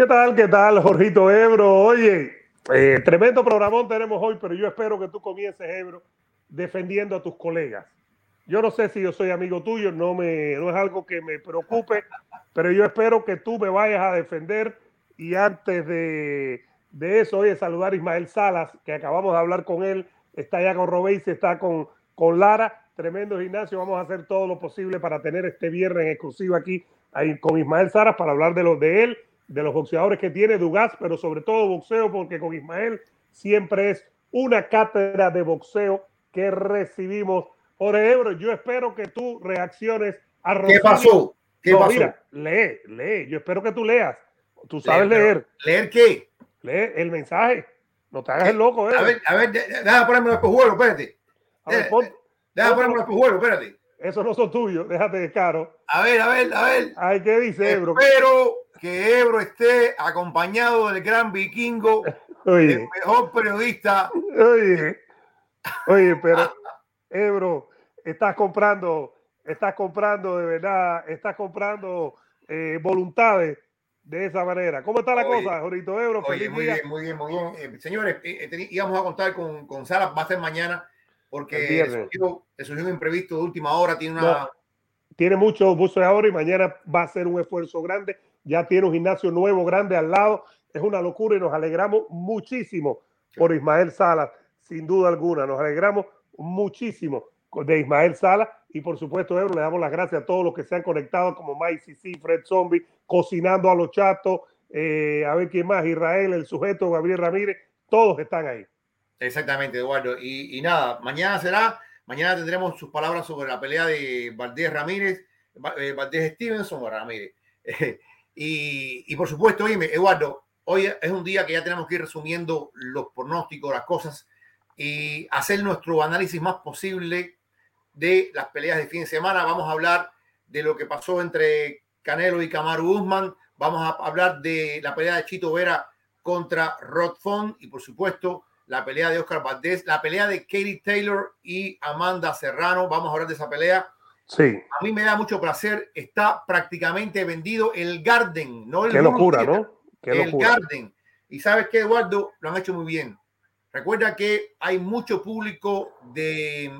¿Qué tal? ¿Qué tal, Jorgito Ebro? Oye, eh, tremendo programón tenemos hoy, pero yo espero que tú comiences, Ebro, defendiendo a tus colegas. Yo no sé si yo soy amigo tuyo, no, me, no es algo que me preocupe, pero yo espero que tú me vayas a defender. Y antes de, de eso, oye, saludar a Ismael Salas, que acabamos de hablar con él, está ya con Robéis, está con, con Lara, tremendo gimnasio. Vamos a hacer todo lo posible para tener este viernes en exclusiva aquí ahí, con Ismael Salas para hablar de, lo, de él de los boxeadores que tiene Dugas, pero sobre todo boxeo, porque con Ismael siempre es una cátedra de boxeo que recibimos. Jorge Ebro, yo espero que tú reacciones a Rosario. ¿Qué pasó? ¿Qué no, pasó? Mira, lee, lee. Yo espero que tú leas. Tú sabes leer. ¿Leer qué? Lee el mensaje. No te hagas el loco, eh. A ver, a ver, déjame ponerme los espejuelos, espérate. A ver, pon, déjame ponerme los espejuelos, espérate. Esos no son tuyos, déjate de caro. A ver, a ver, a ver. Ay, ¿qué dice Ebro? Espero que Ebro esté acompañado del gran vikingo, oye, el mejor periodista. Oye, oye, pero Ebro, estás comprando, estás comprando de verdad, estás comprando eh, voluntades de esa manera. ¿Cómo está la oye, cosa, Jorito Ebro? Oye, muy bien, muy bien, muy bien. Eh, señores, eh, eh íbamos a contar con, con Sara, va a ser mañana, porque surgió, surgió, un imprevisto de última hora, tiene una... No, tiene mucho buzo de ahora y mañana va a ser un esfuerzo grande ya tiene un gimnasio nuevo, grande al lado. Es una locura y nos alegramos muchísimo por Ismael Salas, sin duda alguna. Nos alegramos muchísimo de Ismael Salas y por supuesto, Ebro, le damos las gracias a todos los que se han conectado, como Mike CC, Fred Zombie, cocinando a los chatos, eh, a ver quién más, Israel, el sujeto, Gabriel Ramírez, todos están ahí. Exactamente, Eduardo. Y, y nada, mañana será, mañana tendremos sus palabras sobre la pelea de Valdés Ramírez, eh, Valdés Stevenson o Ramírez. Y, por supuesto, oye, Eduardo, hoy es un día que ya tenemos que ir resumiendo los pronósticos, las cosas y hacer nuestro análisis más posible de las peleas de fin de semana. Vamos a hablar de lo que pasó entre Canelo y Kamaru Usman. Vamos a hablar de la pelea de Chito Vera contra Rod Font y por supuesto la pelea de Oscar Valdés, la pelea de Katie Taylor y Amanda Serrano. Vamos a hablar de esa pelea Sí. A mí me da mucho placer. Está prácticamente vendido el Garden, no el Qué locura, ¿no? Qué el Garden. Y sabes qué, Eduardo, lo han hecho muy bien. Recuerda que hay mucho público de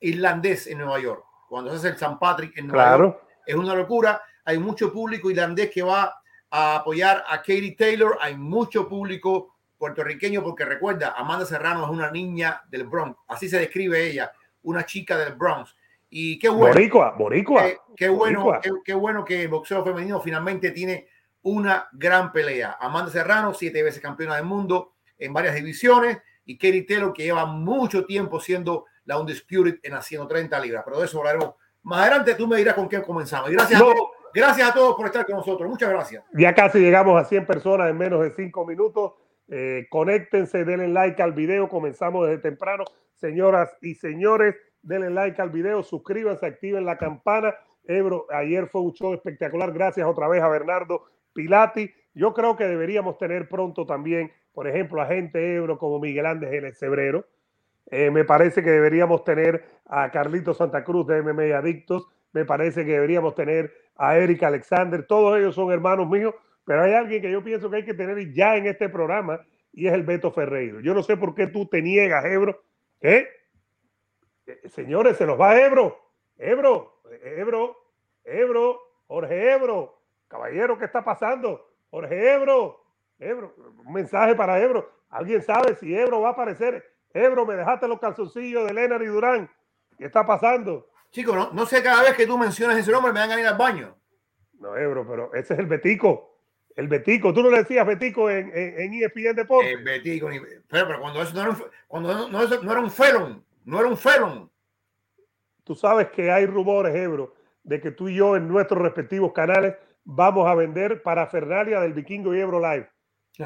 irlandés en Nueva York. Cuando se hace el San Patrick en Nueva claro. York, es una locura. Hay mucho público irlandés que va a apoyar a Katie Taylor. Hay mucho público puertorriqueño porque recuerda, Amanda Serrano es una niña del Bronx. Así se describe ella, una chica del Bronx. Y qué bueno. Boricua, boricua. Qué, qué bueno, boricua. Qué, qué, bueno que el boxeo femenino finalmente tiene una gran pelea. Amanda Serrano, siete veces campeona del mundo en varias divisiones, y Kerry Taylor, que lleva mucho tiempo siendo la Undisputed en las 130 libras. Pero de eso hablaremos más adelante. Tú me dirás con qué comenzamos. Y gracias, no. a todos, gracias a todos por estar con nosotros. Muchas gracias. Ya casi llegamos a 100 personas en menos de 5 minutos. Eh, conéctense, denle like al video. Comenzamos desde temprano. Señoras y señores, denle like al video, suscríbanse, activen la campana. Ebro, ayer fue un show espectacular. Gracias otra vez a Bernardo Pilati. Yo creo que deberíamos tener pronto también, por ejemplo, a gente Ebro como Miguel Ángel en el Cebrero. Eh, me parece que deberíamos tener a Carlito Santa Cruz de MMA Adictos. Me parece que deberíamos tener a Eric Alexander. Todos ellos son hermanos míos, pero hay alguien que yo pienso que hay que tener ya en este programa y es el Beto Ferreiro. Yo no sé por qué tú te niegas, Ebro. ¿Eh? Señores, se nos va Ebro. Ebro, Ebro, Ebro, Jorge Ebro. Caballero, ¿qué está pasando? Jorge Ebro, Ebro, un mensaje para Ebro. ¿Alguien sabe si Ebro va a aparecer? Ebro, me dejaste los calzoncillos de Leonard y Durán. ¿Qué está pasando? Chicos, no, no sé cada vez que tú mencionas ese nombre me van a ir al baño. No, Ebro, pero ese es el Betico. El Betico, tú no le decías Betico en, en, en ESPN Deportes. El Betico, pero, pero cuando eso no era un, cuando no, no, no era un felon, no era un felon. Tú sabes que hay rumores, Ebro, de que tú y yo en nuestros respectivos canales vamos a vender para Fernalia del Vikingo y Ebro Live.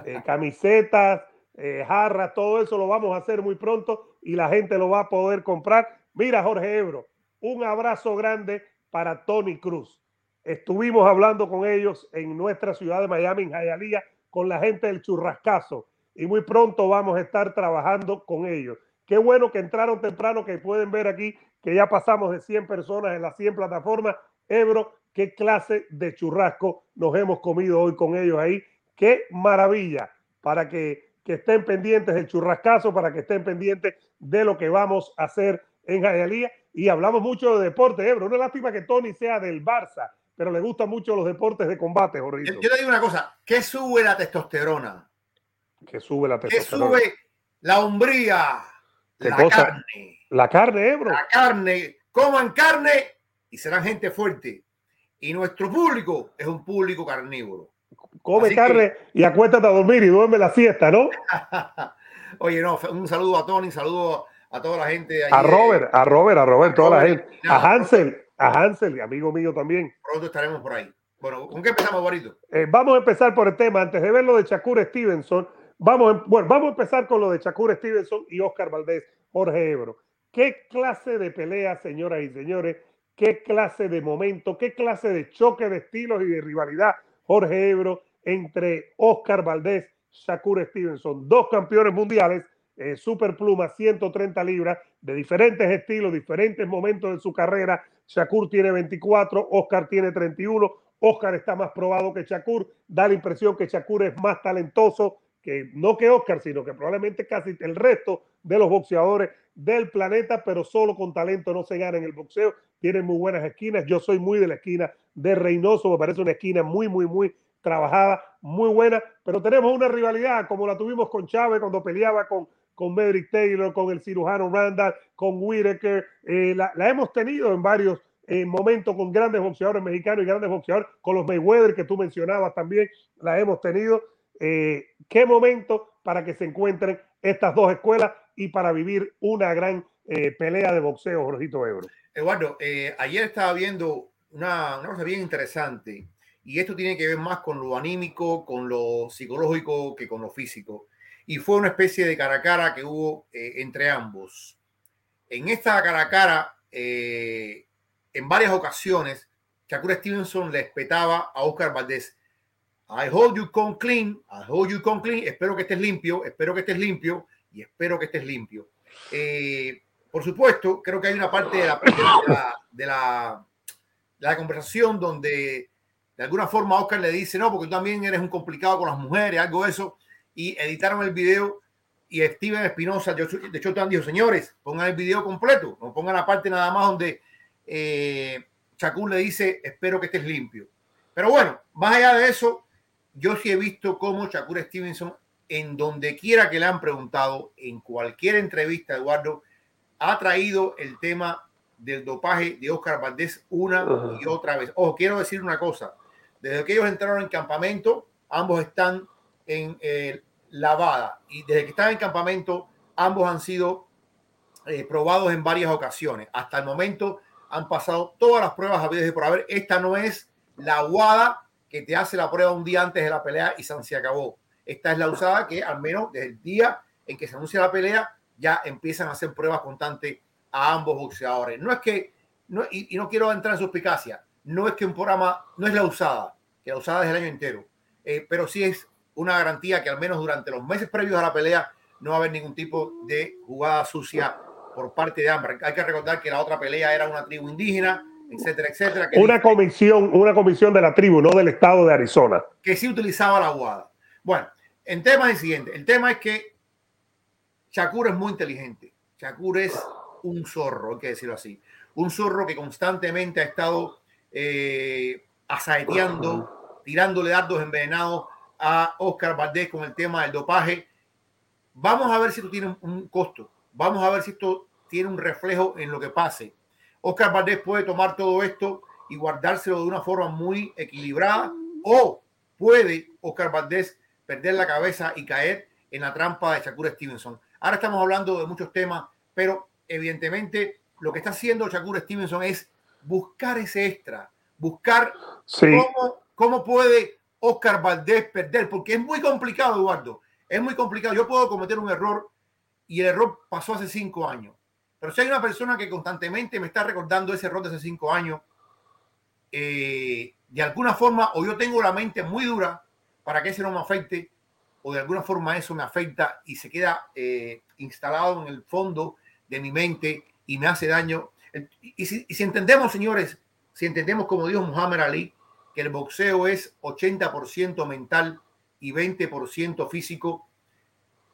Eh, camisetas, eh, jarras, todo eso lo vamos a hacer muy pronto y la gente lo va a poder comprar. Mira, Jorge Ebro, un abrazo grande para Tony Cruz. Estuvimos hablando con ellos en nuestra ciudad de Miami, en Hialeah, con la gente del churrascazo y muy pronto vamos a estar trabajando con ellos. Qué bueno que entraron temprano, que pueden ver aquí que ya pasamos de 100 personas en las 100 plataformas. Ebro, qué clase de churrasco nos hemos comido hoy con ellos ahí. Qué maravilla para que, que estén pendientes del churrascazo, para que estén pendientes de lo que vamos a hacer en Jayalía. Y hablamos mucho de deporte, Ebro. Una lástima que Tony sea del Barça, pero le gustan mucho los deportes de combate, Jorge. Yo, yo, le digo una cosa, ¿qué sube la testosterona? Que sube la testosterona. ¿Qué sube la hombría? La cosa? carne. La carne, Ebro. La carne. Coman carne y serán gente fuerte. Y nuestro público es un público carnívoro. Come Así carne que... y acuéstate a dormir y duerme la siesta, ¿no? Oye, no, un saludo a Tony, un saludo a toda la gente. a Robert, a Robert, a Robert, a toda Robert, la gente. A Hansel, a Hansel, amigo mío también. Pronto estaremos por ahí. Bueno, ¿con qué empezamos, Guarito? Eh, vamos a empezar por el tema. Antes de ver lo de Shakur Stevenson, vamos, bueno, vamos a empezar con lo de Shakur Stevenson y Oscar Valdés, Jorge Ebro. ¿Qué clase de pelea, señoras y señores? ¿Qué clase de momento? ¿Qué clase de choque de estilos y de rivalidad, Jorge Ebro, entre Oscar Valdés, Shakur Stevenson? Dos campeones mundiales eh, super pluma, 130 libras, de diferentes estilos, diferentes momentos de su carrera. Shakur tiene 24, Oscar tiene 31. Oscar está más probado que Shakur. Da la impresión que Shakur es más talentoso, que no que Oscar, sino que probablemente casi el resto de los boxeadores del planeta, pero solo con talento no se gana en el boxeo. Tienen muy buenas esquinas. Yo soy muy de la esquina de Reynoso, me parece una esquina muy, muy, muy trabajada, muy buena, pero tenemos una rivalidad como la tuvimos con Chávez cuando peleaba con con Medrick Taylor, con el cirujano Randall, con Whitaker. Eh, la, la, hemos tenido en varios eh, momentos con grandes boxeadores mexicanos y grandes boxeadores, con los Mayweather que tú mencionabas también, la hemos tenido. Eh, ¿Qué momento para que se encuentren estas dos escuelas y para vivir una gran pelea de boxeo, Jorgito Ebro? Eduardo, ayer estaba viendo una, una cosa bien interesante y esto tiene que ver más con lo anímico, con lo psicológico que con lo físico y fue una especie de cara a cara que hubo eh, entre ambos. En esta cara a cara, eh, en varias ocasiones, Shakur Stevenson le espetaba a Oscar Valdés. I hold you come clean, I hold you come clean, espero que estés limpio, espero que estés limpio y espero que estés limpio. Eh, por supuesto, creo que hay una parte de la, de la, de la, de la conversación donde de alguna forma Oscar le dice, no, porque tú también eres un complicado con las mujeres, algo de eso y editaron el video y Steven Espinosa de hecho te han dicho, señores, pongan el video completo, no pongan la parte nada más donde eh, Shakur le dice, espero que estés limpio. Pero bueno, más allá de eso, yo sí he visto cómo Shakur Stevenson, en donde quiera que le han preguntado, en cualquier entrevista, Eduardo, ha traído el tema del dopaje de Oscar Valdés una y otra vez. Ojo, quiero decir una cosa. Desde que ellos entraron en campamento, ambos están en eh, lavada y desde que están en campamento ambos han sido eh, probados en varias ocasiones. Hasta el momento han pasado todas las pruebas habidas y por haber. Esta no es la aguada que te hace la prueba un día antes de la pelea y se acabó. Esta es la usada que al menos desde el día en que se anuncia la pelea ya empiezan a hacer pruebas constantes a ambos boxeadores. No es que, no, y, no quiero entrar en suspicacia, no es que un programa, no es la usada, que la usada es el año entero, eh, pero sí es una garantía que al menos durante los meses previos a la pelea no va a haber ningún tipo de jugada sucia por parte de ambos. Hay que recordar que la otra pelea era una tribu indígena, etcétera, etcétera. Que una comisión, una comisión de la tribu, no del estado de Arizona. Que sí utilizaba la aguada. Bueno, en tema es el siguiente. El tema es que Shakur es muy inteligente. Shakur es un zorro, hay que decirlo así. Un zorro que constantemente ha estado eh, asaeteando, tirándole dardos envenenados a Oscar Valdés con el tema del dopaje. Vamos a ver si esto tiene un costo. Vamos a ver si esto tiene un reflejo en lo que pase. Oscar Valdés puede tomar todo esto y guardárselo de una forma muy equilibrada o puede Oscar Valdés perder la cabeza y caer en la trampa de Shakur Stevenson. Ahora estamos hablando de muchos temas, pero evidentemente lo que está haciendo Shakur Stevenson es buscar ese extra, buscar cómo, cómo puede Oscar Valdés perder, porque es muy complicado, Eduardo. Es muy complicado. Yo puedo cometer un error y el error pasó hace cinco años. Pero si hay una persona que constantemente me está recordando ese error de hace cinco años, eh, de alguna forma, o yo tengo la mente muy dura para que ese no me afecte, o de alguna forma eso me afecta y se queda eh, instalado en el fondo de mi mente y me hace daño. Y si, y si entendemos, señores, si entendemos como dijo Muhammad Ali, que el boxeo es 80% mental y 20% físico.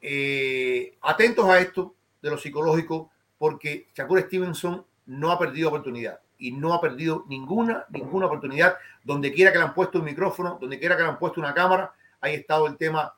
Eh, atentos a esto de lo psicológico, porque Shakur Stevenson no ha perdido oportunidad y no ha perdido ninguna, ninguna oportunidad. Donde quiera que le han puesto un micrófono, donde quiera que le han puesto una cámara, ahí ha estado el tema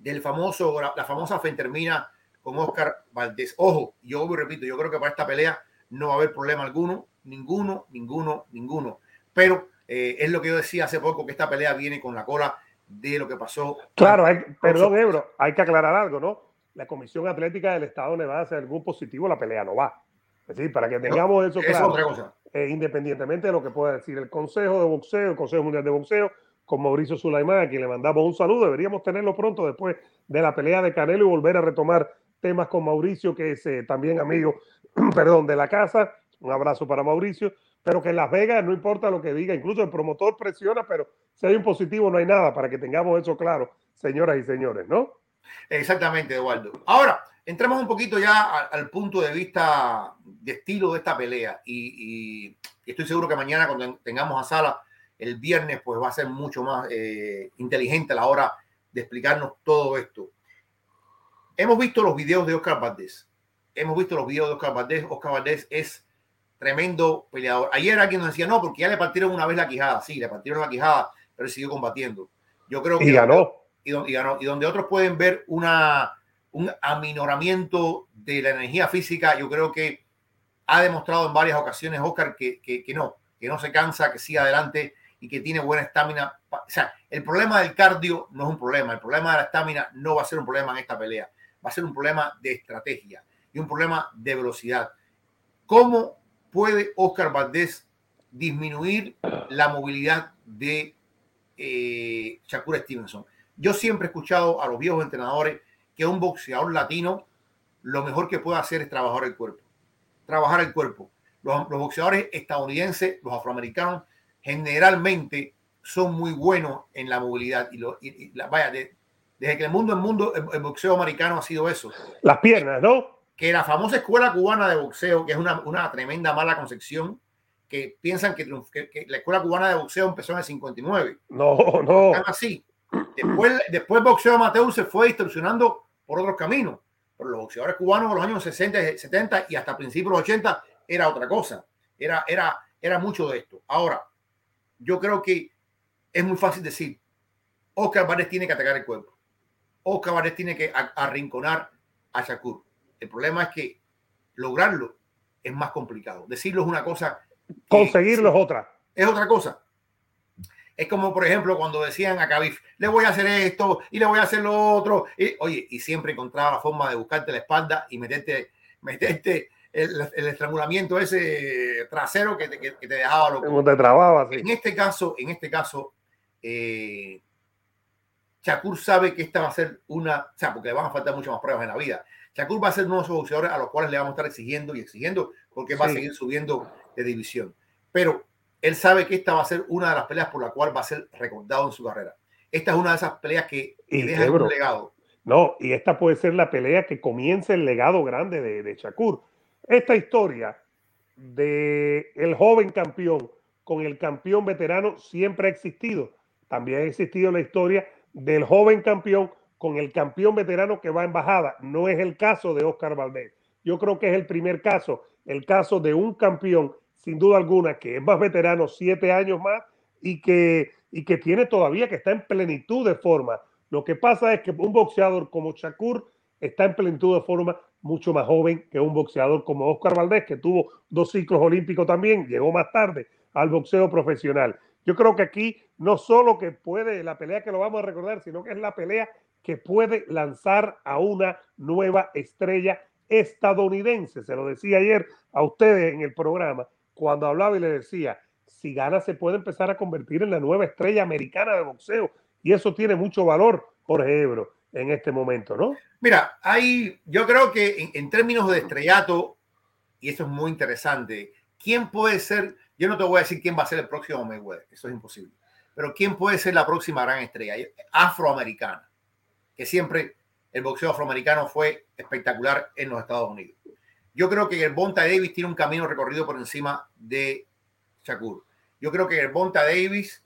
del famoso, la, famosa Fentermina con Oscar Valdés. Ojo, yo repito, yo creo que para esta pelea no va a haber problema alguno, ninguno, ninguno, ninguno. Pero eh, es lo que yo decía hace poco, que esta pelea viene con la cola de lo que pasó. Claro, perdón, Ebro, hay que aclarar algo, ¿no? La Comisión Atlética del Estado Nevada, si algún positivo, la pelea no va. Es decir, para que tengamos eso claro, eh, independientemente de lo que pueda decir el Consejo de Boxeo, el Consejo Mundial de Boxeo, con Mauricio Sulaimán, a quien le mandamos un saludo, deberíamos tenerlo pronto después de la pelea de Canelo y volver a retomar temas con Mauricio, que es eh, también amigo, perdón, de la casa. Un abrazo para Mauricio, pero que en Las Vegas no importa lo que diga, incluso el promotor presiona, pero si hay un positivo no hay nada, para que tengamos eso claro, señoras y señores, ¿no? Exactamente, Eduardo. Ahora, entramos un poquito ya al, punto de vista de estilo de esta pelea y, estoy seguro que mañana cuando tengamos a Sala el viernes, pues va a ser mucho más eh, inteligente a la hora de explicarnos todo esto. Hemos visto los videos de Oscar Valdés. Hemos visto los videos de Oscar Valdés. Oscar Valdés es tremendo peleador. Ayer alguien nos decía, no, porque ya le partieron una vez la quijada. Sí, le partieron la quijada, pero siguió combatiendo. Yo creo que... Y ganó. Y, ganó. Y donde otros pueden ver una un aminoramiento de la energía física, yo creo que ha demostrado en varias ocasiones Oscar que, que, no, que no se cansa, que sigue adelante y que tiene buena estamina. O sea, el problema del cardio no es un problema, el problema de la estamina no va a ser un problema en esta pelea, va a ser un problema de estrategia y un problema de velocidad. ¿Cómo puede Oscar Valdés disminuir la movilidad de eh, Shakur Stevenson? Yo siempre he escuchado a los viejos entrenadores que un boxeador latino lo mejor que puede hacer es trabajar el cuerpo. Trabajar el cuerpo. Los, boxeadores estadounidenses, los afroamericanos, generalmente son muy buenos en la movilidad. Y, lo, vaya, desde que el mundo, el mundo, el, boxeo americano ha sido eso. Las piernas, ¿no? Que la famosa escuela cubana de boxeo, que es una, una tremenda mala concepción, que piensan que, que, la escuela cubana de boxeo empezó en el 59. No, no. Están así. Después, después boxeo amateur se fue distorsionando por otros caminos. Pero los boxeadores cubanos de los años 60, 70 y hasta principios de los 80 era otra cosa. Era, era, era mucho de esto. Ahora, yo creo que es muy fácil decir, Oscar Valdés tiene que atacar el cuerpo. Oscar Valdés tiene que arrinconar a Shakur. El problema es que lograrlo es más complicado. Decirlo es una cosa. Conseguirlo es otra. Es otra cosa. Es como, por ejemplo, cuando decían a Khabib, le voy a hacer esto y le voy a hacer lo otro. Y, oye, y siempre encontraba la forma de buscarte la espalda y meterte, meterte el, estrangulamiento ese trasero que te, que, te dejaba loco. te trababa, En este caso, en este caso, eh, Shakur sabe que esta va a ser una, o sea, porque le van a faltar muchas más pruebas en la vida. Shakur va a ser uno de esos boxeadores a los cuales le vamos a estar exigiendo y exigiendo porque va a seguir subiendo de división. Pero él sabe que esta va a ser una de las peleas por la cual va a ser recordado en su carrera. Esta es una de esas peleas que, deja un legado. No, y esta puede ser la pelea que comience el legado grande de, de Shakur. Esta historia de el joven campeón con el campeón veterano siempre ha existido. También ha existido la historia del joven campeón con el campeón veterano que va a embajada. No es el caso de Oscar Valdés. Yo creo que es el primer caso, el caso de un campeón sin duda alguna, que es más veterano, siete años más, y que, y que tiene todavía, que está en plenitud de forma. Lo que pasa es que un boxeador como Shakur está en plenitud de forma mucho más joven que un boxeador como Oscar Valdés, que tuvo dos ciclos olímpicos también, llegó más tarde al boxeo profesional. Yo creo que aquí no solo que puede la pelea que lo vamos a recordar, sino que es la pelea que puede lanzar a una nueva estrella estadounidense. Se lo decía ayer a ustedes en el programa cuando hablaba y le decía, si gana se puede empezar a convertir en la nueva estrella americana de boxeo. Y eso tiene mucho valor, Jorge Ebro, en este momento, ¿no? Mira, hay, yo creo que en, términos de estrellato, y eso es muy interesante, ¿quién puede ser? Yo no te voy a decir quién va a ser el próximo Mayweather, eso es imposible. Pero ¿quién puede ser la próxima gran estrella afroamericana? Que siempre el boxeo afroamericano fue espectacular en los Estados Unidos. Yo creo que el Bonta Davis tiene un camino recorrido por encima de Shakur. Yo creo que el Bonta Davis,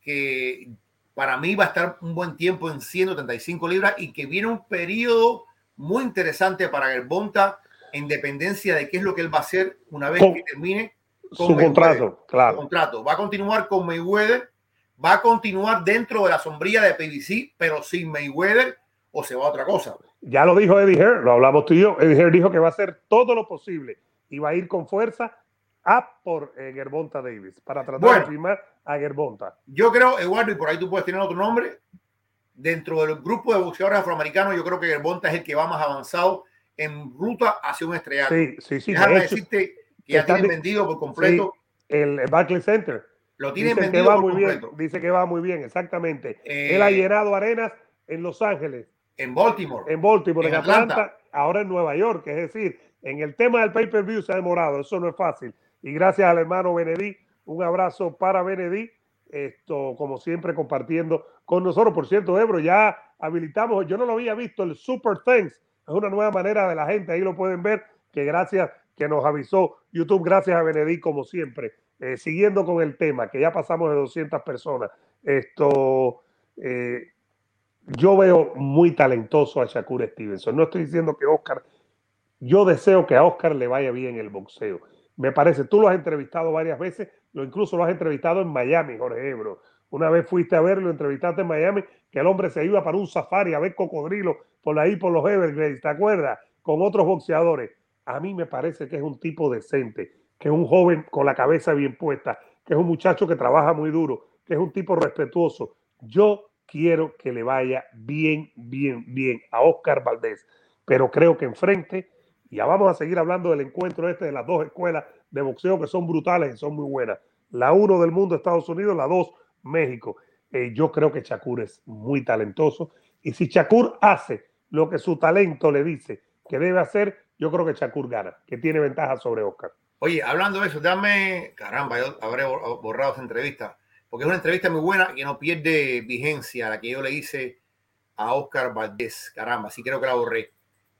que para mí va a estar un buen tiempo en 135 libras y que viene un periodo muy interesante para Gerbonta en dependencia de qué es lo que él va a hacer una vez que termine su contrato, claro. contrato. Va a continuar con Mayweather, va a continuar dentro de la sombría de PBC, pero sin Mayweather o se va a otra cosa. Ya lo dijo Eddie Hearn, lo hablamos tú y yo. Eddie Hearn dijo que va a hacer todo lo posible y va a ir con fuerza a por eh, Gerbonta Davis para tratar de firmar a Gerbonta. Yo creo, Eduardo, y por ahí tú puedes tener otro nombre, dentro del grupo de boxeadores afroamericanos, yo creo que Gerbonta es el que va más avanzado en ruta hacia un estrellato. Sí, sí, sí. Déjame decirte que ya tienen vendido por completo. el Barclays Center. Lo tienen vendido que va muy bien. Dice que va muy bien, exactamente. Él ha eh, llenado arenas en Los Ángeles. En Baltimore. En Baltimore, en, Atlanta, ahora en Nueva York. Es decir, en el tema del pay-per-view se ha demorado. Eso no es fácil. Y gracias al hermano Benedí, un abrazo para Benedí. Esto, como siempre, compartiendo con nosotros. Por cierto, Ebro, ya habilitamos, yo no lo había visto, el Super Thanks. Es una nueva manera de la gente, ahí lo pueden ver, que gracias que nos avisó YouTube, gracias a Benedí, como siempre. Eh, siguiendo con el tema, que ya pasamos de 200 personas. Esto, eh, yo veo muy talentoso a Shakur Stevenson. No estoy diciendo que Oscar, yo deseo que a Oscar le vaya bien el boxeo me parece, tú lo has entrevistado varias veces, lo incluso lo has entrevistado en Miami, Jorge Ebro. Una vez fuiste a verlo, entrevistaste en Miami, que el hombre se iba para un safari a ver cocodrilos por ahí, por los Everglades, ¿te acuerdas? Con otros boxeadores. A mí me parece que es un tipo decente, que es un joven con la cabeza bien puesta, que es un muchacho que trabaja muy duro, que es un tipo respetuoso. Yo quiero que le vaya bien, bien, bien a Oscar Valdés, pero creo que enfrente ya vamos a seguir hablando del encuentro este de las dos escuelas de boxeo que son brutales y son muy buenas. La uno del mundo, Estados Unidos, la dos, México. Eh, yo creo que Shakur es muy talentoso. Y si Shakur hace lo que su talento le dice que debe hacer, yo creo que Shakur gana, que tiene ventaja sobre Oscar. Oye, hablando de eso, dame, caramba, yo habré borrado esa entrevista, porque es una entrevista muy buena que no pierde vigencia, la que yo le hice a Oscar Valdés. Caramba, sí creo que la borré.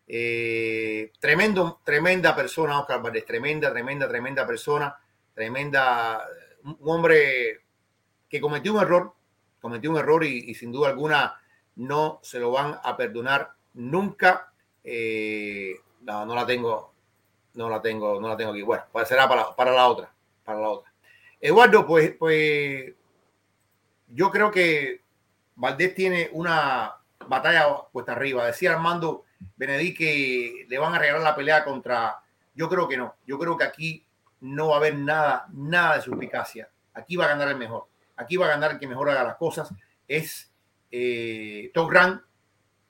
Eh, tremendo, tremenda persona, Oscar Valdés, tremenda, tremenda, tremenda persona, tremenda, un hombre que cometió un error, cometió un error y, sin duda alguna no se lo van a perdonar nunca. Eh, no, no la tengo, no la tengo, no la tengo aquí. Bueno, pues será para, para la otra, para la otra. Eduardo, pues, pues yo creo que Valdés tiene una batalla puesta arriba. Decía Armando Benedict que le van a regalar la pelea contra. Yo creo que no. Yo creo que aquí no va a haber nada, nada de suspicacia. Aquí va a ganar el mejor. Aquí va a ganar el que mejor haga las cosas. Es eh, Top Rank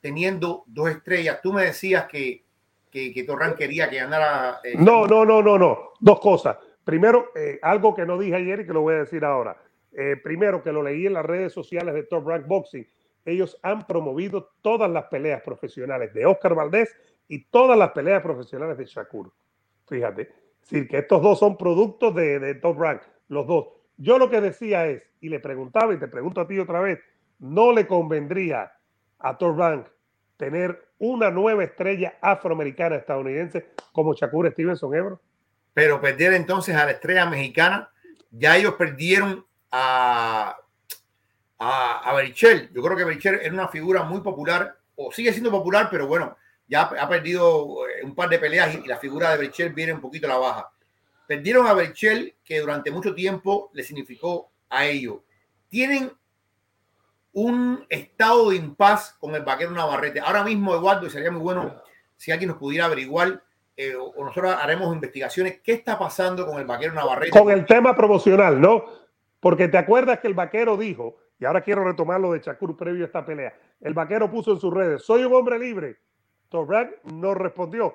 teniendo dos estrellas. Tú me decías que, que, que quería que ganara. Eh, no, no, no, no, no. Dos cosas. Primero, eh, algo que no dije ayer y que lo voy a decir ahora. Eh, primero, que lo leí en las redes sociales de Top Rank Boxing ellos han promovido todas las peleas profesionales de Oscar Valdés y todas las peleas profesionales de Shakur. Fíjate, es decir, que estos dos son productos de, Top Rank, los dos. Yo lo que decía es, y le preguntaba y te pregunto a ti otra vez, ¿no le convendría a Top Rank tener una nueva estrella afroamericana estadounidense como Shakur Stevenson Ebro? Pero perder entonces a la estrella mexicana, ya ellos perdieron a a, a Berichel. Yo creo que Berichel era una figura muy popular, o sigue siendo popular, pero bueno, ya ha perdido eh, un par de peleas y la figura de Berichel viene un poquito a la baja. Perdieron a Berichel, que durante mucho tiempo le significó a ellos. Tienen un estado de impas con el vaquero Navarrete. Ahora mismo, Eduardo, y sería muy bueno si alguien nos pudiera averiguar, eh, o nosotros haremos investigaciones, qué está pasando con el vaquero Navarrete. Con el tema promocional, ¿no? Porque te acuerdas que el vaquero dijo y ahora quiero retomar lo de Shakur previo a esta pelea. El vaquero puso en sus redes, soy un hombre libre. Torrak no respondió,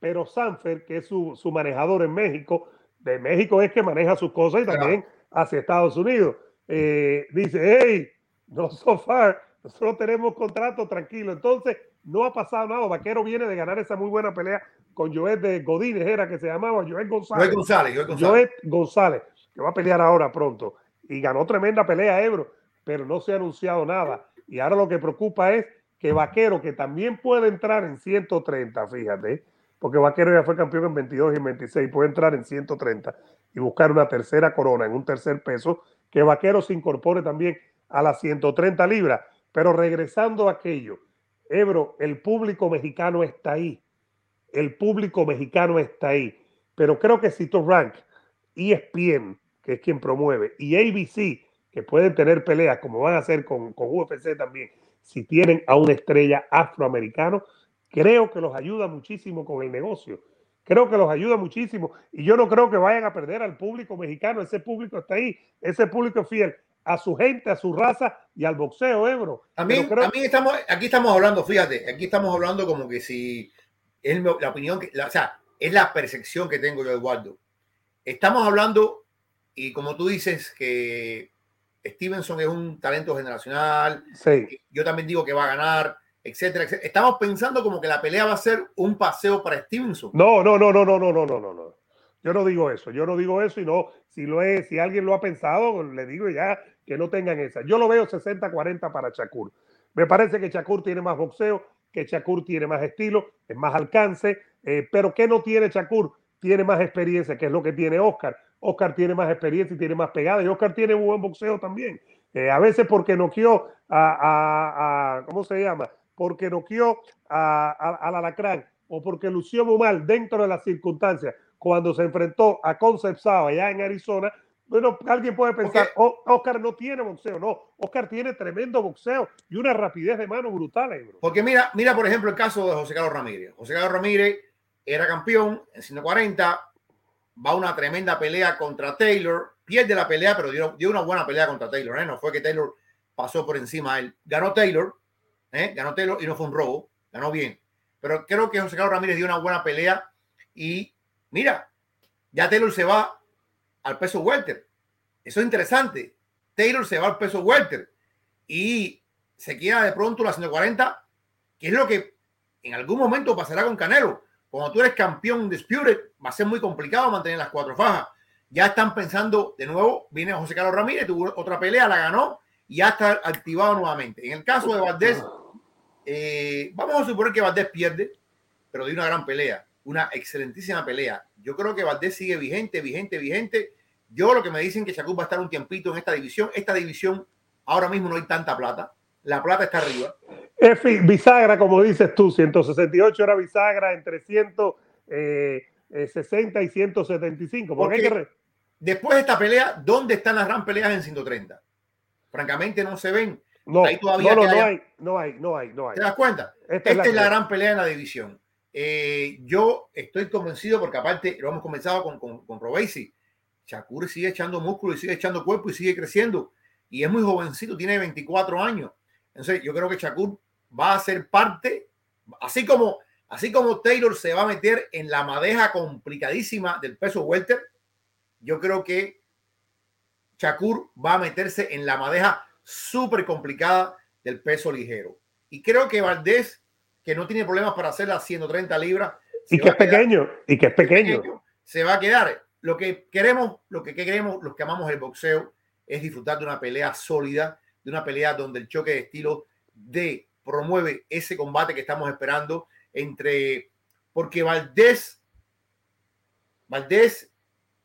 pero Sanfer, que es su, manejador en México, de México es que maneja sus cosas y también hacia Estados Unidos, eh, dice, hey, no so far, nosotros tenemos contrato tranquilo. Entonces, no ha pasado nada. Vaquero viene de ganar esa muy buena pelea con Joel de Godínez, era que se llamaba Joel González. Joel González, Joel González. Joel González, que va a pelear ahora pronto. Y ganó tremenda pelea Ebro pero no se ha anunciado nada. Y ahora lo que preocupa es que Vaquero, que también puede entrar en 130, fíjate, porque Vaquero ya fue campeón en 22 y en 26, puede entrar en 130 y buscar una tercera corona en un tercer peso, que Vaquero se incorpore también a las 130 libras. Pero regresando a aquello, Ebro, el público mexicano está ahí. El público mexicano está ahí. Pero creo que si tu Rank, ESPN, que es quien promueve, y ABC, que pueden tener peleas como van a hacer con, con UFC también, si tienen a una estrella afroamericano, creo que los ayuda muchísimo con el negocio. Creo que los ayuda muchísimo. Y yo no creo que vayan a perder al público mexicano. Ese público está ahí. Ese público es fiel a su gente, a su raza y al boxeo, Ebro. A mí, estamos, aquí estamos hablando, fíjate, aquí estamos hablando como que si es la opinión, que, o sea, es la percepción que tengo yo, Eduardo. Estamos hablando, y como tú dices, que Stevenson es un talento generacional. Sí. Yo también digo que va a ganar, etcétera, etcétera. Estamos pensando como que la pelea va a ser un paseo para Stevenson. No, no, no, no, no, no, no, no, no. Yo no digo eso. Yo no digo eso y no. Si lo es, si alguien lo ha pensado, le digo ya que no tengan esa. Yo lo veo 60-40 para Shakur. Me parece que Shakur tiene más boxeo, que Shakur tiene más estilo, es más alcance, eh, pero ¿qué no tiene Shakur? Tiene más experiencia, que es lo que tiene Oscar. Oscar tiene más experiencia y tiene más pegada. Y Oscar tiene un buen boxeo también. Eh, a veces porque noqueó a, a, a, ¿cómo se llama? Porque noqueó a, al alacrán o porque lució muy mal dentro de las circunstancias cuando se enfrentó a Concepción allá en Arizona. Bueno, alguien puede pensar, oh, Oscar no tiene boxeo. No, Oscar tiene tremendo boxeo y una rapidez de mano brutal. Eh, porque mira, mira, por ejemplo, el caso de José Carlos Ramírez. José Carlos Ramírez era campeón en 140, va a una tremenda pelea contra Taylor, pierde la pelea, pero dio, dio una buena pelea contra Taylor. ¿eh? No fue que Taylor pasó por encima de él. Ganó Taylor, ¿eh? ganó Taylor y no fue un robo, ganó bien. Pero creo que José Carlos Ramírez dio una buena pelea y mira, ya Taylor se va al peso welter. Eso es interesante. Taylor se va al peso welter y se queda de pronto la 140, que es lo que en algún momento pasará con Canelo cuando tú eres campeón Disputed, va a ser muy complicado mantener las cuatro fajas. Ya están pensando, de nuevo, viene José Carlos Ramírez, tuvo otra pelea, la ganó y ya está activado nuevamente. En el caso de Valdés, eh, vamos a suponer que Valdés pierde, pero de una gran pelea, una excelentísima pelea. Yo creo que Valdés sigue vigente, vigente, vigente. Yo lo que me dicen que Shakur va a estar un tiempito en esta división. Esta división ahora mismo no hay tanta plata. La plata está arriba. Efi, bisagra, como dices tú, 168 era bisagra entre 160 eh, y 175. Porque después de esta pelea, ¿dónde están las gran peleas en 130? Francamente no se ven. No, Ahí todavía no, no, hay, no hay, no hay, no hay. ¿Te das cuenta? Esta, es, la, gran pelea en la división. Eh, yo estoy convencido, porque aparte lo hemos comenzado con, con, con Robesi. Shakur sigue echando músculo y sigue echando cuerpo y sigue creciendo. Y es muy jovencito, tiene 24 años. Entonces, yo creo que Shakur va a ser parte, así como, así como Taylor se va a meter en la madeja complicadísima del peso welter, yo creo que Shakur va a meterse en la madeja súper complicada del peso ligero. Y creo que Valdés, que no tiene problemas para hacer las 130 libras. Y que es pequeño, y que es pequeño. Se va a quedar. Lo que queremos, lo que queremos, los que amamos el boxeo, es disfrutar de una pelea sólida, de una pelea donde el choque de estilo de promueve ese combate que estamos esperando entre, porque Valdés, Valdés,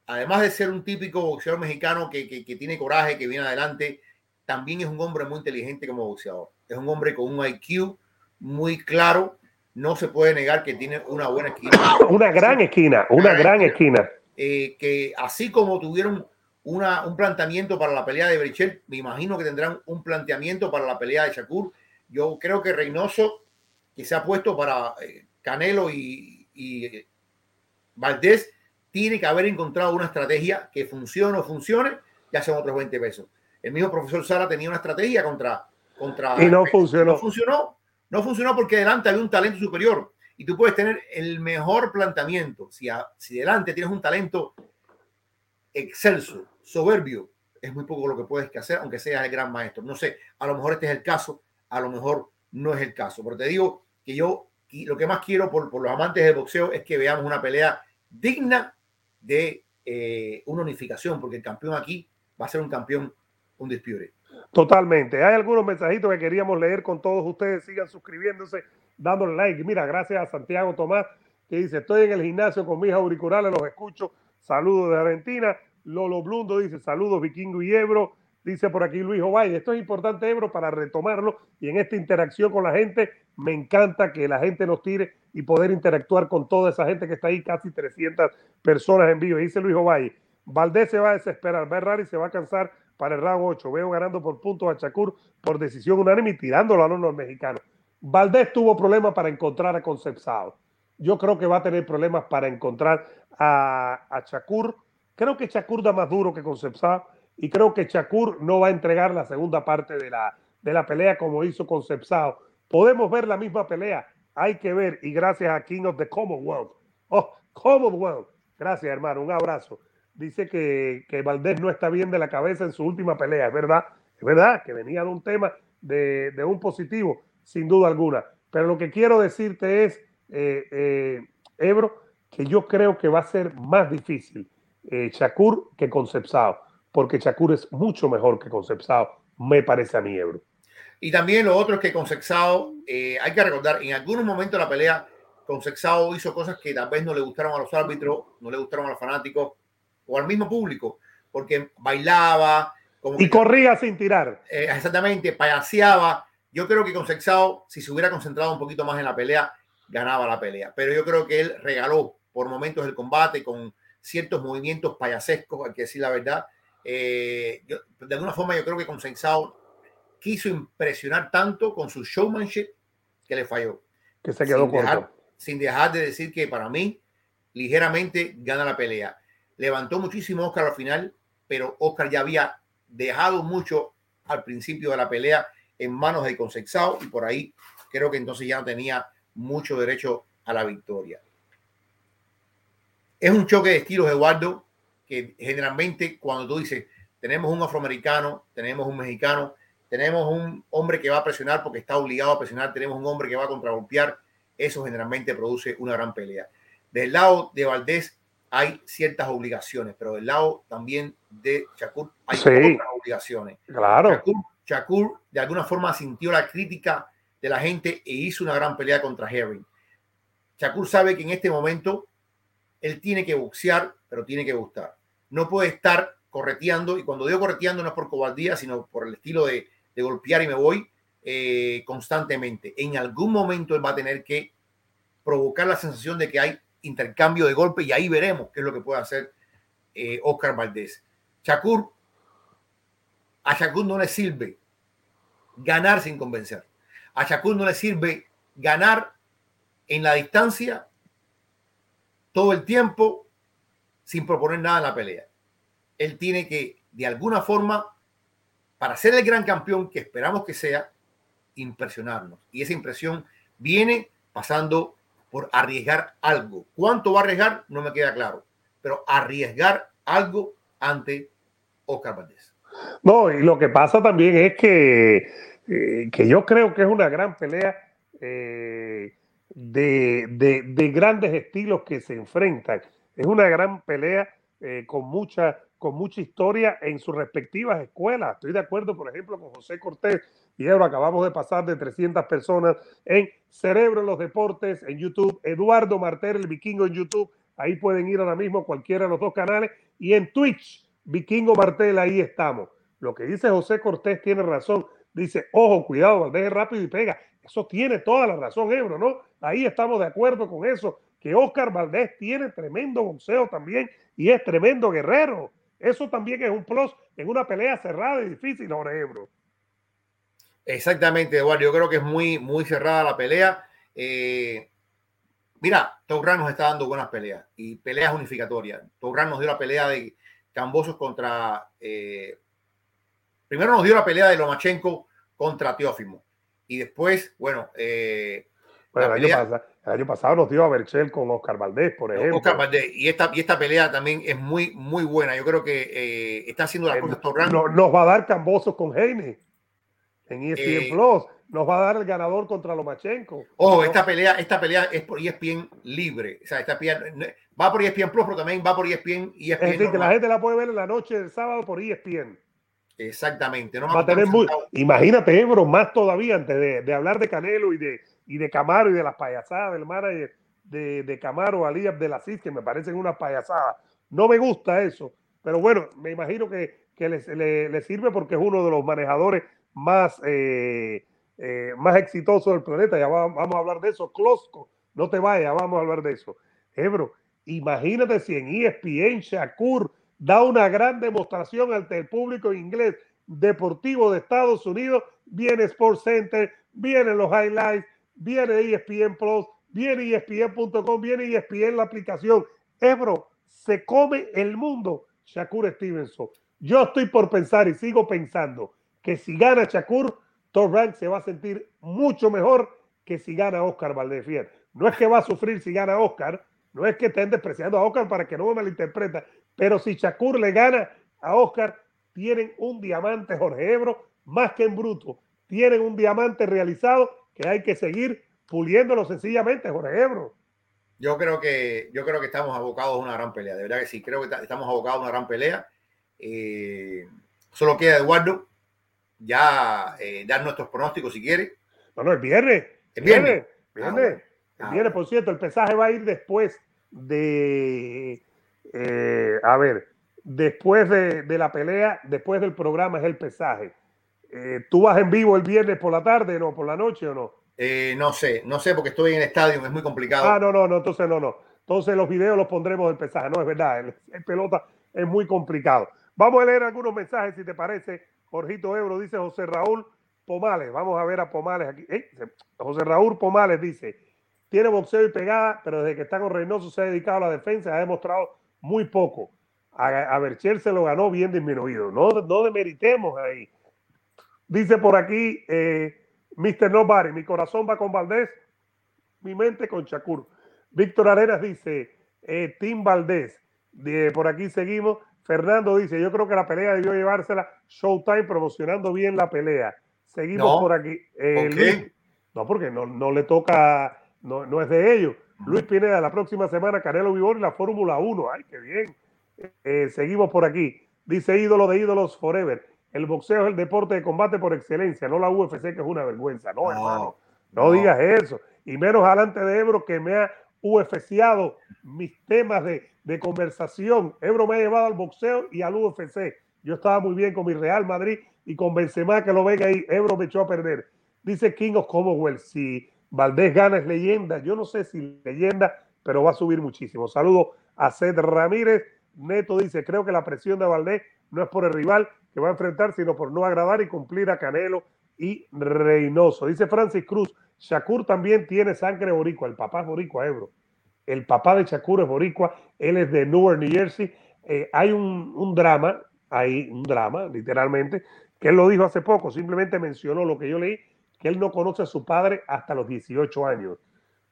además de ser un típico boxeador mexicano que, que, tiene coraje, que viene adelante, también es un hombre muy inteligente como boxeador. Es un hombre con un IQ muy claro. No se puede negar que tiene una buena esquina. Una gran esquina, una, gran, esquina. Eh, que así como tuvieron una, un planteamiento para la pelea de Brichel, me imagino que tendrán un planteamiento para la pelea de Shakur yo creo que Reynoso, que se ha puesto para eh, Canelo y, y Valdés, tiene que haber encontrado una estrategia que funcione o funcione, ya son otros 20 pesos. El mismo profesor Sara tenía una estrategia contra... contra y no funcionó. No funcionó. No funcionó porque delante había un talento superior. Y tú puedes tener el mejor planteamiento. Si, si delante tienes un talento excelso, soberbio, es muy poco lo que puedes hacer, aunque seas el gran maestro. No sé, a lo mejor este es el caso a lo mejor no es el caso. Porque te digo que yo lo que más quiero por, por los amantes del boxeo es que veamos una pelea digna de eh, una unificación, porque el campeón aquí va a ser un campeón, un dispute. Totalmente. Hay algunos mensajitos que queríamos leer con todos ustedes. Sigan suscribiéndose, dándole like. Mira, gracias a Santiago Tomás, que dice, estoy en el gimnasio con mis auriculares, los escucho. Saludos de Argentina. Lolo Blundo dice, saludos Vikingo y Ebro. dice por aquí Luis Ovalle. Esto es importante, Ebro, para retomarlo y en esta interacción con la gente, me encanta que la gente nos tire y poder interactuar con toda esa gente que está ahí, casi 300 personas en vivo. Dice Luis Ovalle, Valdés se va a desesperar, Rari se va a cansar para el round 8. Veo ganando por puntos a Chacur por decisión unánime y tirándolo a los mexicanos. Valdés tuvo problemas para encontrar a Concepción. Yo creo que va a tener problemas para encontrar a, a Chacur. Creo que Chacur da más duro que Concepción y creo que Chacur no va a entregar la segunda parte de la, de la pelea como hizo Concepción. Podemos ver la misma pelea, hay que ver y gracias a King of the Commonwealth. Oh, Commonwealth. Gracias, hermano. Un abrazo dice que, que Valdés no está bien de la cabeza en su última pelea. Es verdad, es verdad que venía de un tema de, de un positivo, sin duda alguna. Pero lo que quiero decirte es, eh, eh, Ebro, que yo creo que va a ser más difícil eh, Shakur que Concepción, porque Shakur es mucho mejor que Concepción, me parece a mí, Ebro. Y también lo otro es que Concepción, eh, hay que recordar, en algunos momentos de la pelea, Concepción hizo cosas que tal vez no le gustaron a los árbitros, no le gustaron a los fanáticos, o al mismo público, porque bailaba. Como y corría sin tirar. Eh, exactamente, payaseaba. Yo creo que con Sexao, si se hubiera concentrado un poquito más en la pelea, ganaba la pelea. Pero yo creo que él regaló por momentos el combate con ciertos movimientos payasescos, hay que decir la verdad. Eh, de alguna forma yo creo que con Sexao quiso impresionar tanto con su showmanship que le falló. Que se quedó sin dejar, sin dejar de decir que para mí ligeramente gana la pelea levantó muchísimo Oscar al final, pero Oscar ya había dejado mucho al principio de la pelea en manos de Consexao y por ahí creo que entonces ya no tenía mucho derecho a la victoria. Es un choque de estilos, Eduardo, que generalmente cuando tú dices, tenemos un afroamericano, tenemos un mexicano, tenemos un hombre que va a presionar porque está obligado a presionar, tenemos un hombre que va a contragolpear, eso generalmente produce una gran pelea. Del lado de Valdés, hay ciertas obligaciones, pero del lado también de Shakur hay otras obligaciones. Claro. Shakur, de alguna forma sintió la crítica de la gente e hizo una gran pelea contra Herring. Shakur sabe que en este momento él tiene que boxear, pero tiene que gustar. No puede estar correteando, y cuando digo correteando no es por cobardía, sino por el estilo de, golpear y me voy eh, constantemente. En algún momento él va a tener que provocar la sensación de que hay intercambio de golpe y ahí veremos qué es lo que puede hacer eh, Oscar Valdés. Shakur, a Shakur no le sirve ganar sin convencer. A Shakur no le sirve ganar en la distancia todo el tiempo sin proponer nada en la pelea. Él tiene que, de alguna forma, para ser el gran campeón que esperamos que sea, impresionarnos. Y esa impresión viene pasando por arriesgar algo. ¿Cuánto va a arriesgar? No me queda claro. Pero arriesgar algo ante Oscar Valdés. No, y lo que pasa también es que, eh, que yo creo que es una gran pelea eh, de, de, grandes estilos que se enfrentan. Es una gran pelea eh, con mucha con mucha historia en sus respectivas escuelas. Estoy de acuerdo, por ejemplo, con José Cortés ahora acabamos de pasar de 300 personas en Cerebro en los Deportes en YouTube, Eduardo Martel, el vikingo en YouTube, ahí pueden ir ahora mismo cualquiera de los dos canales y en Twitch, Vikingo Martel, ahí estamos. Lo que dice José Cortés tiene razón. Dice, ojo, cuidado, Valdés rápido y pega. Eso tiene toda la razón, Ebro, ¿no? Ahí estamos de acuerdo con eso, que Oscar Valdés tiene tremendo boxeo también y es tremendo guerrero. Eso también es un plus en una pelea cerrada y difícil, ahora Ebro. Exactamente, Eduardo. Yo creo que es muy, muy cerrada la pelea. Eh, mira, Togran nos está dando buenas peleas y peleas unificatorias. Togran nos dio la pelea de Cambosos contra. Eh, primero nos dio la pelea de Lomachenko contra Teófimo. Y después, bueno, eh, el año pasado nos dio a Berchel con Oscar Valdés, por ejemplo. Oscar Valdés. Y esta, y esta pelea también es muy, muy buena. Yo creo que eh, está haciendo la cosas no, Nos va a dar Cambosos con Jaime en ESPN eh, Plus. Nos va a dar el ganador contra Lomachenko. Ojo, esta pelea, esta pelea es por ESPN libre. O sea, esta pelea va por ESPN Plus, pero también va por ESPN. ESPN es decir, que la gente la puede ver en la noche del sábado por ESPN. Exactamente. No va a tener muy, imagínate, Ebro, más todavía antes de, de hablar de Canelo y de, y de Camaro y de las payasadas del manager de, de Camaro, Ali Abdelaziz, que me parecen unas payasadas. No me gusta eso, pero bueno, me imagino que, que le, sirve porque es uno de los manejadores más, eh, eh, más exitosos del planeta. Ya vamos a hablar de eso. Closco, no te vayas, vamos a hablar de eso. Ebro, imagínate si en ESPN Shakur da una gran demostración ante el público inglés deportivo de Estados Unidos. Viene Sports Center, vienen los highlights, viene ESPN Plus, viene ESPN.com, viene ESPN la aplicación. Ebro, se come el mundo Shakur Stevenson. Yo estoy por pensar y sigo pensando que si gana Shakur, Top Rank se va a sentir mucho mejor que si gana Oscar Valdez. no es que va a sufrir si gana Oscar, no es que estén despreciando a Oscar para que no me malinterpreta, pero si Shakur le gana a Oscar, tienen un diamante Jorge Ebro más que en bruto. Tienen un diamante realizado que hay que seguir puliéndolo sencillamente, Jorge Ebro. Yo creo que yo creo que estamos abocados a una gran pelea, de verdad que sí, creo que estamos abocados a una gran pelea. Eh, solo queda Eduardo ya eh, dar nuestros pronósticos si quiere. No, no, el viernes. El viernes. Viernes. Ah, el ah, por cierto, el pesaje va a ir después de. Eh, a ver, después de, la pelea, después del programa es el pesaje. ¿Tú vas en vivo el viernes por la tarde, no? ¿Por la noche o no? no sé, no sé porque estoy en el estadio, es muy complicado. Ah, no, no, no, entonces no, no. Entonces los videos los pondremos del pesaje, no es verdad, el pelota es muy complicado. Vamos a leer algunos mensajes, si te parece. Jorgito Ebro dice José Raúl Pomales. Vamos a ver a Pomales aquí. José Raúl Pomales dice: tiene boxeo y pegada, pero desde que está con Reynoso se ha dedicado a la defensa, ha demostrado muy poco. A, a Berchel se lo ganó bien disminuido. No, no demeritemos ahí. Dice por aquí eh, Mr. Nobody: mi corazón va con Valdés, mi mente con Shakur. Víctor Arenas dice: eh, Tim Valdés. Por aquí seguimos. Fernando dice, yo creo que la pelea debió llevársela Showtime promocionando bien la pelea. Seguimos por aquí. Eh, no, porque no, no le toca, no, no, es de ellos. Luis Pineda, la próxima semana Canelo Vivor y la Fórmula 1. Ay, qué bien. Eh, seguimos por aquí. Dice ídolo de ídolos forever. El boxeo es el deporte de combate por excelencia, no la UFC, que es una vergüenza. No, hermano, no, digas eso. Y menos adelante de Ebro, que me ha UFCado mis temas de, de conversación. Ebro me ha llevado al boxeo y al UFC. Yo estaba muy bien con mi Real Madrid y con Benzema que lo venga ahí. Ebro me echó a perder. Dice King of Commonwealth, si Valdés gana es leyenda. Yo no sé si leyenda, pero va a subir muchísimo. Saludo a Seth Ramírez. Neto dice, creo que la presión de Valdés no es por el rival que va a enfrentar, sino por no agradar y cumplir a Canelo y Reynoso. Dice Francis Cruz, Shakur también tiene sangre boricua, el papá es boricua, Ebro el papá de Shakur es boricua, él es de Newark, New Jersey. Eh, hay un, drama, hay un drama, literalmente, que él lo dijo hace poco, simplemente mencionó lo que yo leí, que él no conoce a su padre hasta los 18 años,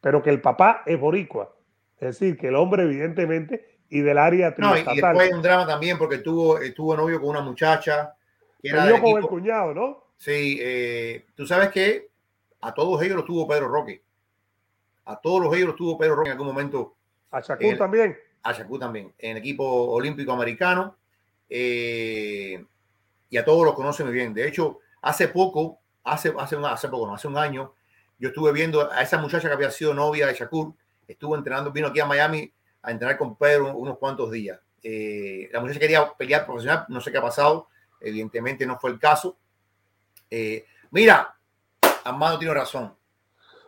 pero que el papá es boricua. Es decir, que el hombre, evidentemente, y del área no, y después hay un drama también porque tuvo, estuvo novio con una muchacha. Que era con el cuñado, ¿no? Sí, eh, tú sabes que a todos ellos los tuvo Pedro Roque. A todos los ellos los tuvo Pedro Roque en algún momento. A Shakur también. A Shakur también, en equipo olímpico americano. Eh, y a todos los conoce muy bien. De hecho, hace poco, hace, hace, un, hace poco, no, hace un año, yo estuve viendo a esa muchacha que había sido novia de Shakur, estuvo entrenando, vino aquí a Miami a entrenar con Pedro unos cuantos días. Eh, la muchacha quería pelear profesional, no sé qué ha pasado, evidentemente no fue el caso. Eh, mira, Armando tiene razón.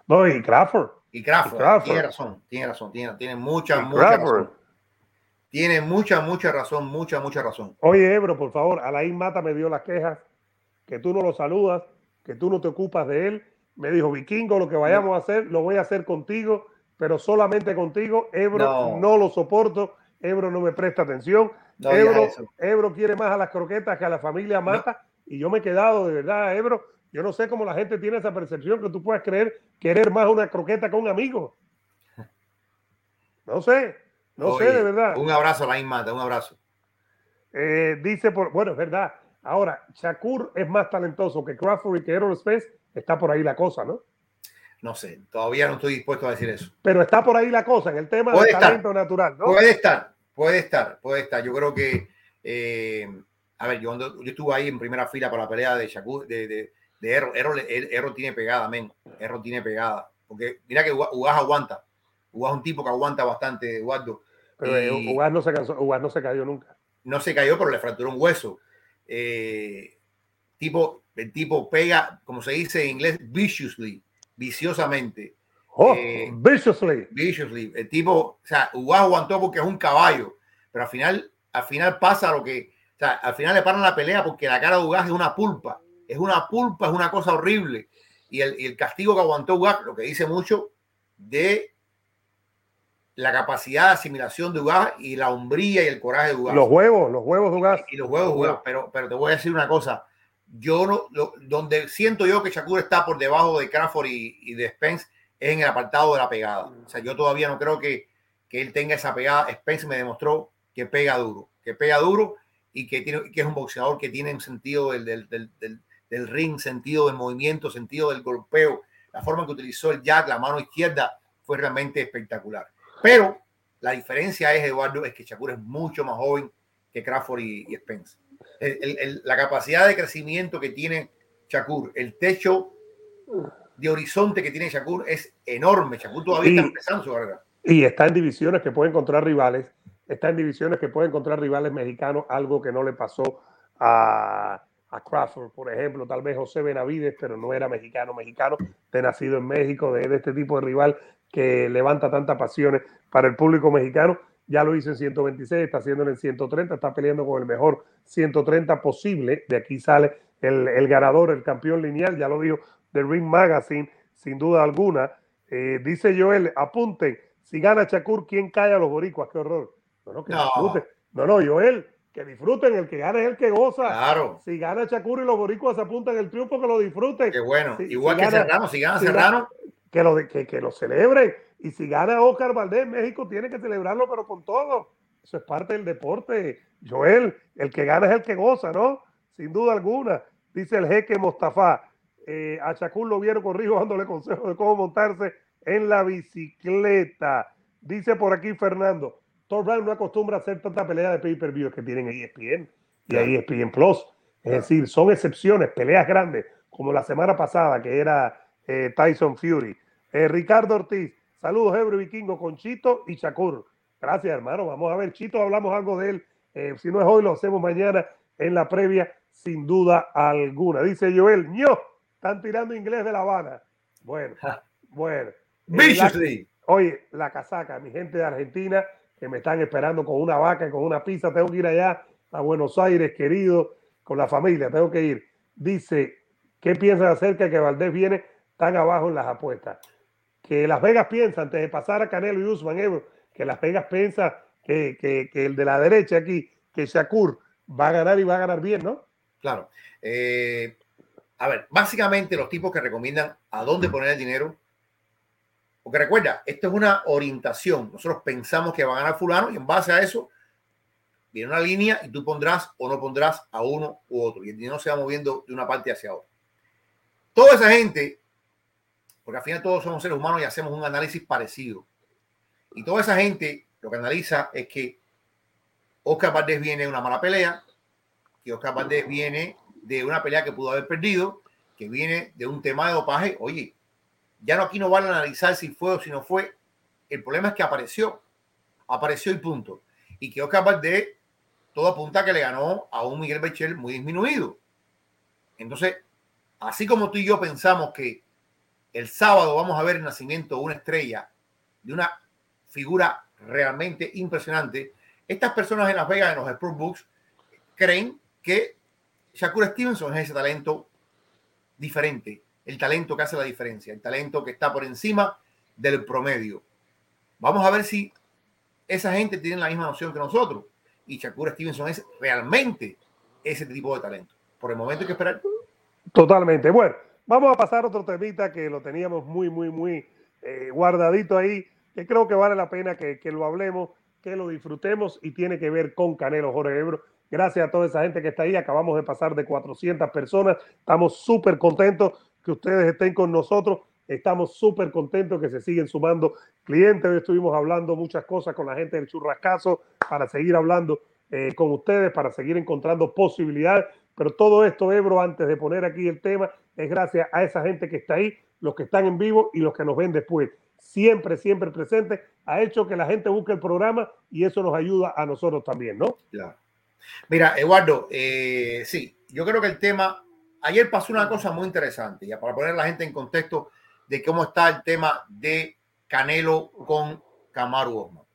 No, y Crawford. Y Crawford, tiene razón, tiene razón, tiene, tiene mucha, mucha razón. Tiene mucha, mucha razón, mucha, mucha razón. Oye, Ebro, por favor, Alain Mata me dio las quejas, que tú no lo saludas, que tú no te ocupas de él. Me dijo, Vikingo, lo que vayamos a hacer, lo voy a hacer contigo, pero solamente contigo. Ebro no, lo soporto, Ebro no me presta atención. Ebro, Ebro, quiere más a las croquetas que a la familia Mata. Y yo me he quedado de verdad, Ebro, yo no sé cómo la gente tiene esa percepción que tú puedes creer querer más una croqueta que un amigo. No sé, no sé de verdad. Un abrazo a la Inmata, un abrazo. Eh, dice, por, bueno, es verdad. Ahora, Shakur es más talentoso que Crawford y que Errol Spence. Está por ahí la cosa, ¿no? No sé, todavía no estoy dispuesto a decir eso. Pero está por ahí la cosa en el tema del talento natural, ¿no? Puede estar, puede estar, puede estar. Yo creo que, eh, a ver, yo, yo, estuve ahí en primera fila para la pelea de Shakur, de, de Errol. Errol, tiene pegada, men. Errol tiene pegada. Porque mira que Ugas aguanta. Ugas es un tipo que aguanta bastante, Eduardo. Pero eh, Ugas no se cansó, Ugas no se cayó nunca. No se cayó, pero le fracturó un hueso. Eh, tipo, el tipo pega, como se dice en inglés, viciously, viciosamente. Oh, eh, viciously. Viciously. El tipo, o sea, Ugas aguantó porque es un caballo, pero al final, al final pasa lo que, o sea, al final le paran la pelea porque la cara de Ugas es una pulpa, es una pulpa, es una cosa horrible. Y el, y el castigo que aguantó Ugas, lo que dice mucho de la capacidad de asimilación de Ugas y la hombría y el coraje de Ugas. Los huevos, los huevos de Ugas. Y, los huevos de. Pero, pero te voy a decir una cosa. Yo no, lo, donde siento yo que Shakur está por debajo de Crawford y, y, de Spence es en el apartado de la pegada. O sea, yo todavía no creo que, que él tenga esa pegada. Spence me demostró que pega duro, que pega duro y que, tiene, que es un boxeador que tiene un sentido del, del, del, del ring, sentido del movimiento, sentido del golpeo. La forma que utilizó el jack, la mano izquierda, fue realmente espectacular. Pero la diferencia es, Eduardo, es que Shakur es mucho más joven que Crawford y, y Spence. El, el, el, la capacidad de crecimiento que tiene Shakur, el techo de horizonte que tiene Shakur es enorme. Shakur todavía y, está empezando su carrera. Y está en divisiones que puede encontrar rivales, está en divisiones que puede encontrar rivales mexicanos, algo que no le pasó a, a Crawford, por ejemplo, tal vez José Benavides, pero no era mexicano, mexicano, de nacido en México, de, de este tipo de rival que levanta tantas pasiones para el público mexicano. Ya lo hizo en 126, está haciéndolo en 130, está peleando con el mejor 130 posible. De aquí sale el, el ganador, el campeón lineal, ya lo dijo The Ring Magazine, sin duda alguna. Eh, dice Joel, apunten, si gana Shakur, ¿quién cae a los boricuas? Qué horror. No, no, que no. No, no, Joel, que disfruten, el que gana es el que goza. Claro. Si gana Shakur y los boricuas apuntan el triunfo, que lo disfruten. Qué bueno. Si, Igual si que gana, Serrano, si gana si Serrano. Que lo, que, que lo celebren. Y si gana Oscar Valdés, México tiene que celebrarlo, pero con todo. Eso es parte del deporte. Joel, el que gana es el que goza, ¿no? Sin duda alguna. Dice el jeque Mostafa. Eh, a Shakur lo vieron con Rijo dándole consejos de cómo montarse en la bicicleta. Dice por aquí Fernando. Thor Brown no acostumbra a hacer tanta pelea de pay-per-view que tienen ESPN y ahí ESPN Plus. Es decir, son excepciones, peleas grandes, como la semana pasada que era eh, Tyson Fury. Eh, Ricardo Ortiz, saludos, Ebro Vikingo, con Chito y Shakur. Gracias, hermano. Vamos a ver, Chito, hablamos algo de él. Eh, si no es hoy, lo hacemos mañana en la previa, sin duda alguna. Dice Joel, ño, están tirando inglés de La Habana. Bueno, bueno. La, oye, la casaca, mi gente de Argentina, que me están esperando con una vaca y con una pizza. Tengo que ir allá a Buenos Aires, querido, con la familia. Tengo que ir. Dice, ¿qué piensas acerca de que Valdés viene tan abajo en las apuestas? Que Las Vegas piensa, antes de pasar a Canelo y Usman, que Las Vegas piensa que, que, que, el de la derecha aquí, que Shakur, va a ganar y va a ganar bien, ¿no? Claro. Eh, a ver, básicamente los tipos que recomiendan a dónde poner el dinero porque recuerda, esto es una orientación. Nosotros pensamos que va a ganar fulano y en base a eso viene una línea y tú pondrás o no pondrás a uno u otro. Y el dinero se va moviendo de una parte hacia otra. Toda esa gente, porque al final todos somos seres humanos y hacemos un análisis parecido. Y toda esa gente lo que analiza es que Oscar Valdés viene de una mala pelea, que Oscar Valdés viene de una pelea que pudo haber perdido, que viene de un tema de dopaje. Oye, ya no aquí no van a analizar si fue o si no fue. El problema es que apareció. Apareció y punto. Y quedó capaz de todo apunta que le ganó a un Miguel Bechel muy disminuido. Entonces, así como tú y yo pensamos que el sábado vamos a ver el nacimiento de una estrella, de una figura realmente impresionante, estas personas en Las Vegas, en los Sportbooks, creen que Shakur Stevenson es ese talento diferente, el talento que hace la diferencia, el talento que está por encima del promedio. Vamos a ver si esa gente tiene la misma noción que nosotros. Y Shakur Stevenson es realmente ese tipo de talento. Por el momento hay que esperar. Totalmente. Bueno, vamos a pasar a otro temita que lo teníamos muy, muy, muy eh, guardadito ahí, que creo que vale la pena que, que, lo hablemos, que lo disfrutemos y tiene que ver con Canelo Jorge Ebro. Gracias a toda esa gente que está ahí. Acabamos de pasar de 400 personas. Estamos súper contentos que ustedes estén con nosotros. Estamos súper contentos que se siguen sumando clientes. Hoy estuvimos hablando muchas cosas con la gente del churrascazo para seguir hablando eh, con ustedes, para seguir encontrando posibilidades. Pero todo esto, Ebro, antes de poner aquí el tema, es gracias a esa gente que está ahí, los que están en vivo y los que nos ven después. Siempre, siempre presente. Ha hecho que la gente busque el programa y eso nos ayuda a nosotros también, ¿no? Mira, Eduardo, eh, sí, yo creo que el tema, ayer pasó una cosa muy interesante, ya para poner la gente en contexto de cómo está el tema de Canelo con Kamaru Osman.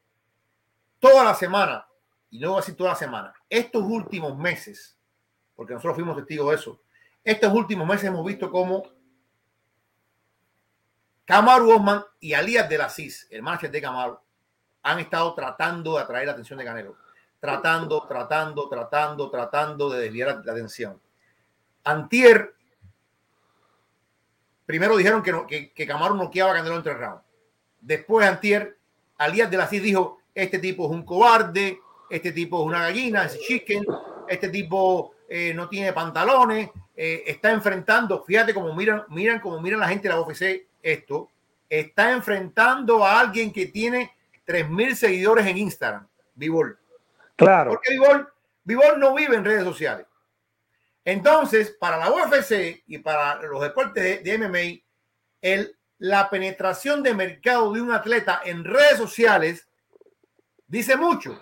Toda la semana, y no voy a toda la semana, estos últimos meses, porque nosotros fuimos testigos de eso, estos últimos meses hemos visto cómo Kamaru Osman y Alías de la CIS, el manager de Kamaru, han estado tratando de atraer la atención de Canelo. Tratando, tratando, tratando, tratando de desviar la atención. Antier, primero dijeron que, no, que, que Kamaru noqueaba a Canelo en tres rounds. Después, Antier, Alías de la CIS dijo, este tipo es un cobarde, este tipo es una gallina, es chicken, este tipo eh, no tiene pantalones, eh, está enfrentando, fíjate cómo miran, miran cómo miran la gente de la UFC esto, está enfrentando a alguien que tiene 3.000 seguidores en Instagram, Vivol. Claro. Porque Vivol, Vivol no vive en redes sociales. Entonces, para la UFC y para los deportes de, MMA, la penetración de mercado de un atleta en redes sociales dice mucho.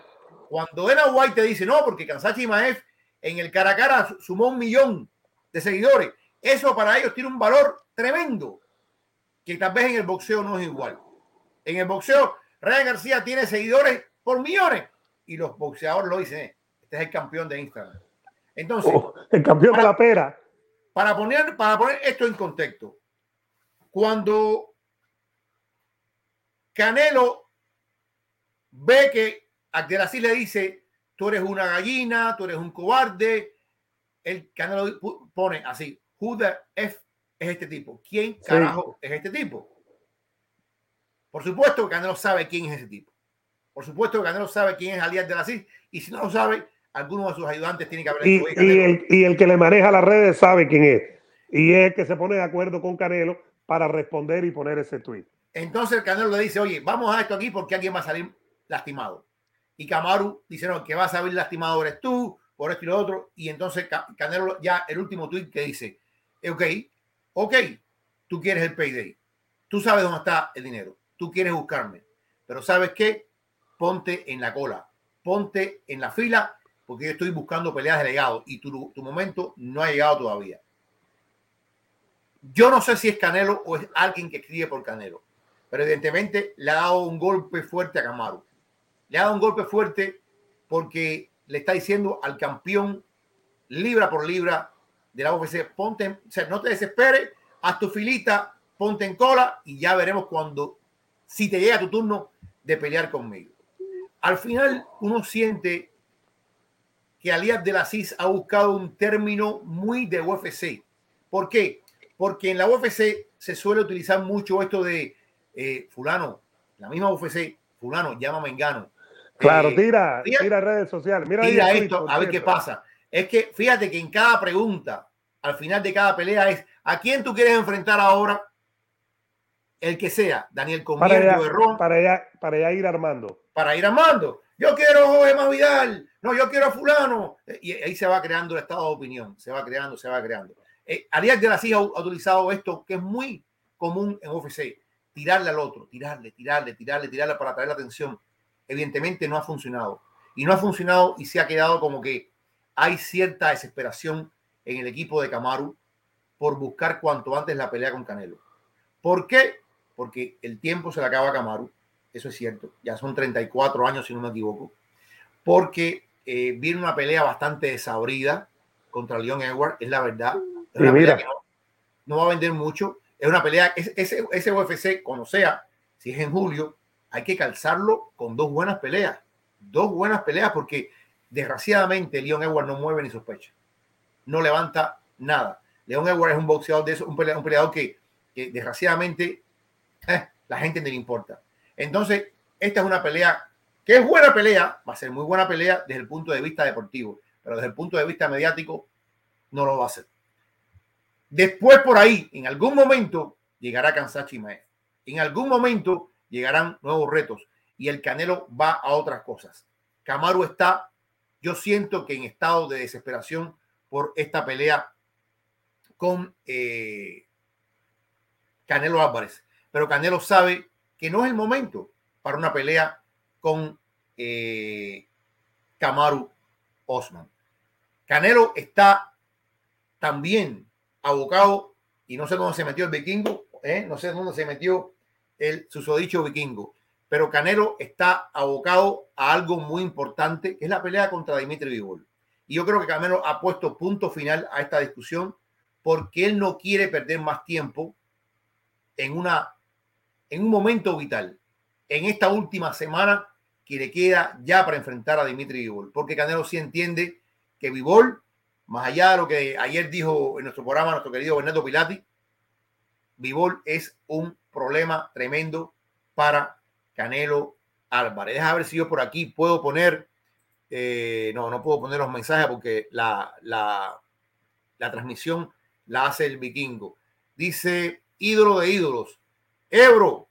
Cuando Dana White te dice, no, porque Kansachi Maef en el cara a cara sumó un millón de seguidores, eso para ellos tiene un valor tremendo, que tal vez en el boxeo no es igual. En el boxeo, Ryan García tiene seguidores por millones y los boxeadores lo dicen, este es el campeón de Instagram. Entonces, oh, el campeón para, de la pera. Para poner, para poner esto en contexto, cuando Canelo ve que Abdelaziz le dice, tú eres una gallina, tú eres un cobarde, el Canelo pone así, who the F es este tipo? ¿Quién carajo sí. es este tipo? Por supuesto que Canelo sabe quién es ese tipo. Por supuesto que Canelo sabe quién es Alias de la CIS. Y si no lo sabe, alguno de sus ayudantes tiene que haber y, hecho. Y el, y el que le maneja las redes sabe quién es. Y es el que se pone de acuerdo con Canelo para responder y poner ese tweet. Entonces el Canelo le dice, oye, vamos a esto aquí porque alguien va a salir lastimado. Y Kamaru dice, no, el que va a salir lastimado eres tú, por esto y lo otro. Y entonces Canelo ya el último tweet que dice, ok, ok, tú quieres el payday. Tú sabes dónde está el dinero. Tú quieres buscarme. Pero ¿sabes qué? Ponte en la cola. Ponte en la fila porque yo estoy buscando peleas de legado y tu, tu momento no ha llegado todavía. Yo no sé si es Canelo o es alguien que escribe por Canelo, pero evidentemente le ha dado un golpe fuerte a Camaro. Le ha dado un golpe fuerte porque le está diciendo al campeón libra por libra de la UFC, ponte, o sea, no te desesperes, haz tu filita, ponte en cola y ya veremos cuando, si te llega tu turno de pelear conmigo. Al final uno siente que Alias de la CIS ha buscado un término muy de UFC. ¿Por qué? Porque en la UFC se suele utilizar mucho esto de eh, fulano, la misma UFC, fulano, llama Mengano. Claro, eh, tira, tira, tira, redes sociales. Mira tira ahí esto, a ver qué pasa. Es que fíjate que en cada pregunta, al final de cada pelea, es ¿a quién tú quieres enfrentar ahora? El que sea, Daniel Comier, Ron, para, allá, para allá ir armando. Para ir armando. Yo quiero Jorge Masvidal. No, yo quiero a fulano. Y ahí se va creando el estado de opinión. Se va creando, se va creando. Eh, Arias de la Cija ha utilizado esto que es muy común en UFC. Tirarle al otro, tirarle, tirarle, tirarle, tirarle para atraer la atención. Evidentemente no ha funcionado. Y no ha funcionado y se ha quedado como que hay cierta desesperación en el equipo de Camaru por buscar cuanto antes la pelea con Canelo. ¿Por qué? Porque el tiempo se le acaba a Camaru, eso es cierto, ya son 34 años si no me equivoco, porque eh, viene una pelea bastante desabrida contra Leon Edward, es la verdad. Es una pelea que no, no, va a vender mucho, es una pelea, ese, ese UFC, como sea, si es en julio, hay que calzarlo con dos buenas peleas, dos buenas peleas, porque desgraciadamente Leon Edward no mueve ni sospecha, no levanta nada. Leon Edward es un boxeador de eso, un peleador, un peleador que, que, desgraciadamente eh, la gente no le importa. Entonces, esta es una pelea que es buena pelea, va a ser muy buena pelea desde el punto de vista deportivo, pero desde el punto de vista mediático no lo va a hacer. Después por ahí, en algún momento, llegará Kansachi Mae. En algún momento llegarán nuevos retos y el Canelo va a otras cosas. Camaro está, yo siento que en estado de desesperación por esta pelea con eh, Canelo Álvarez. Pero Canelo sabe que no es el momento para una pelea con eh, Kamaru Osman. Canelo está también abocado y no sé dónde se metió el vikingo, ¿eh? no sé dónde se metió el susodicho vikingo, pero Canelo está abocado a algo muy importante, que es la pelea contra Dimitri Vivol. Y yo creo que Canelo ha puesto punto final a esta discusión porque él no quiere perder más tiempo en, una, en un momento vital, en esta última semana que le queda ya para enfrentar a Dimitri Vivol, porque Canelo sí entiende que Vivol, más allá de lo que ayer dijo en nuestro programa nuestro querido Bernardo Pilati, Vivol es un problema tremendo para Canelo Álvarez. Deja ver si yo por aquí puedo poner, eh, no, no puedo poner los mensajes porque la, la, la transmisión la hace el vikingo. Dice ídolo de ídolos. Ebro,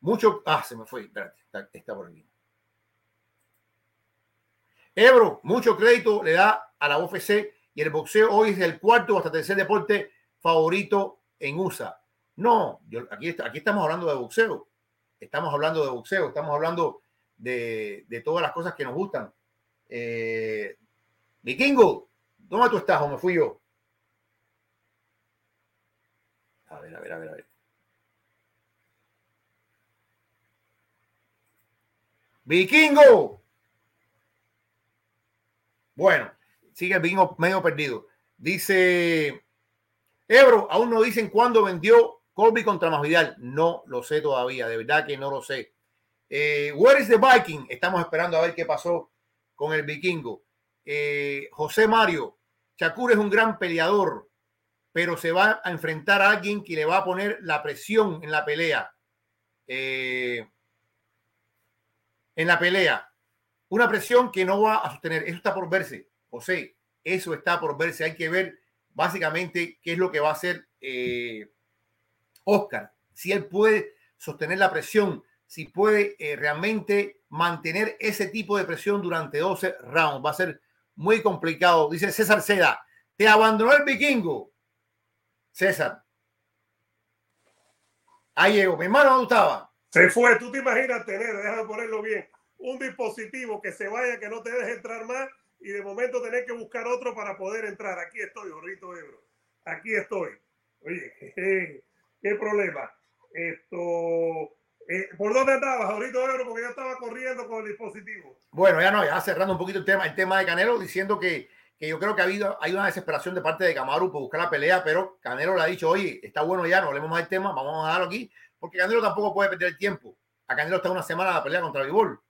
mucho. Ah, se me fue. Espérate, está, por aquí. Ebro, mucho crédito le da a la UFC y el boxeo hoy es el cuarto hasta tercer deporte favorito en USA. No, yo, aquí, aquí estamos hablando de boxeo. Estamos hablando de boxeo, estamos hablando de, de todas las cosas que nos gustan. Eh, Vikingo, ¿dónde tú estás o me fui yo? A ver, a ver, a ver, a ver. Vikingo. Bueno, sigue el vikingo medio perdido. Dice Ebro, aún no dicen cuándo vendió Colby contra Masvidal. No lo sé todavía, de verdad que no lo sé. Eh, where is the Viking? Estamos esperando a ver qué pasó con el vikingo. Eh, José Mario, Shakur es un gran peleador pero se va a enfrentar a alguien que le va a poner la presión en la pelea. Eh, en la pelea. Una presión que no va a sostener. Eso está por verse, José. Eso está por verse. Hay que ver básicamente qué es lo que va a hacer eh, Oscar. Si él puede sostener la presión, si puede eh, realmente mantener ese tipo de presión durante 12 rounds. Va a ser muy complicado. Dice César Seda, te abandonó el vikingo. César. Ahí llegó. Mi hermano, ¿dónde estaba? Se fue. Tú te imaginas tener, déjame ponerlo bien, un dispositivo que se vaya, que no te deje entrar más y de momento tener que buscar otro para poder entrar. Aquí estoy, Jorrito Ebro. Aquí estoy. Oye, qué, problema. Esto. Eh, ¿Por dónde andabas, Jorrito Ebro? Porque yo estaba corriendo con el dispositivo. Bueno, ya no, ya cerrando un poquito el tema, el tema de Canelo, diciendo que que yo creo que ha habido, hay una desesperación de parte de Camaru por buscar la pelea, pero Canelo le ha dicho, oye, está bueno ya, no hablemos más del tema, vamos a dejarlo aquí, porque Canelo tampoco puede perder el tiempo. A Canelo está una semana la pelea contra Vivol.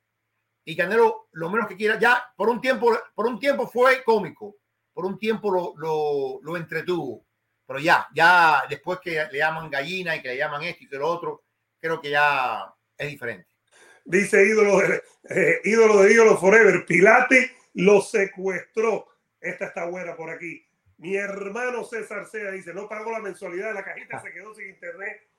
Y Canelo, lo menos que quiera, ya por un tiempo, por un tiempo fue cómico, por un tiempo lo, lo, lo entretuvo, pero ya, ya después que le llaman gallina y que le llaman esto y que lo otro, creo que ya es diferente. Dice ídolo de, eh, ídolo de ídolo forever, Pilate lo secuestró esta está buena por aquí. Mi hermano César Sea dice, no pagó la mensualidad de la cajita, se quedó sin internet.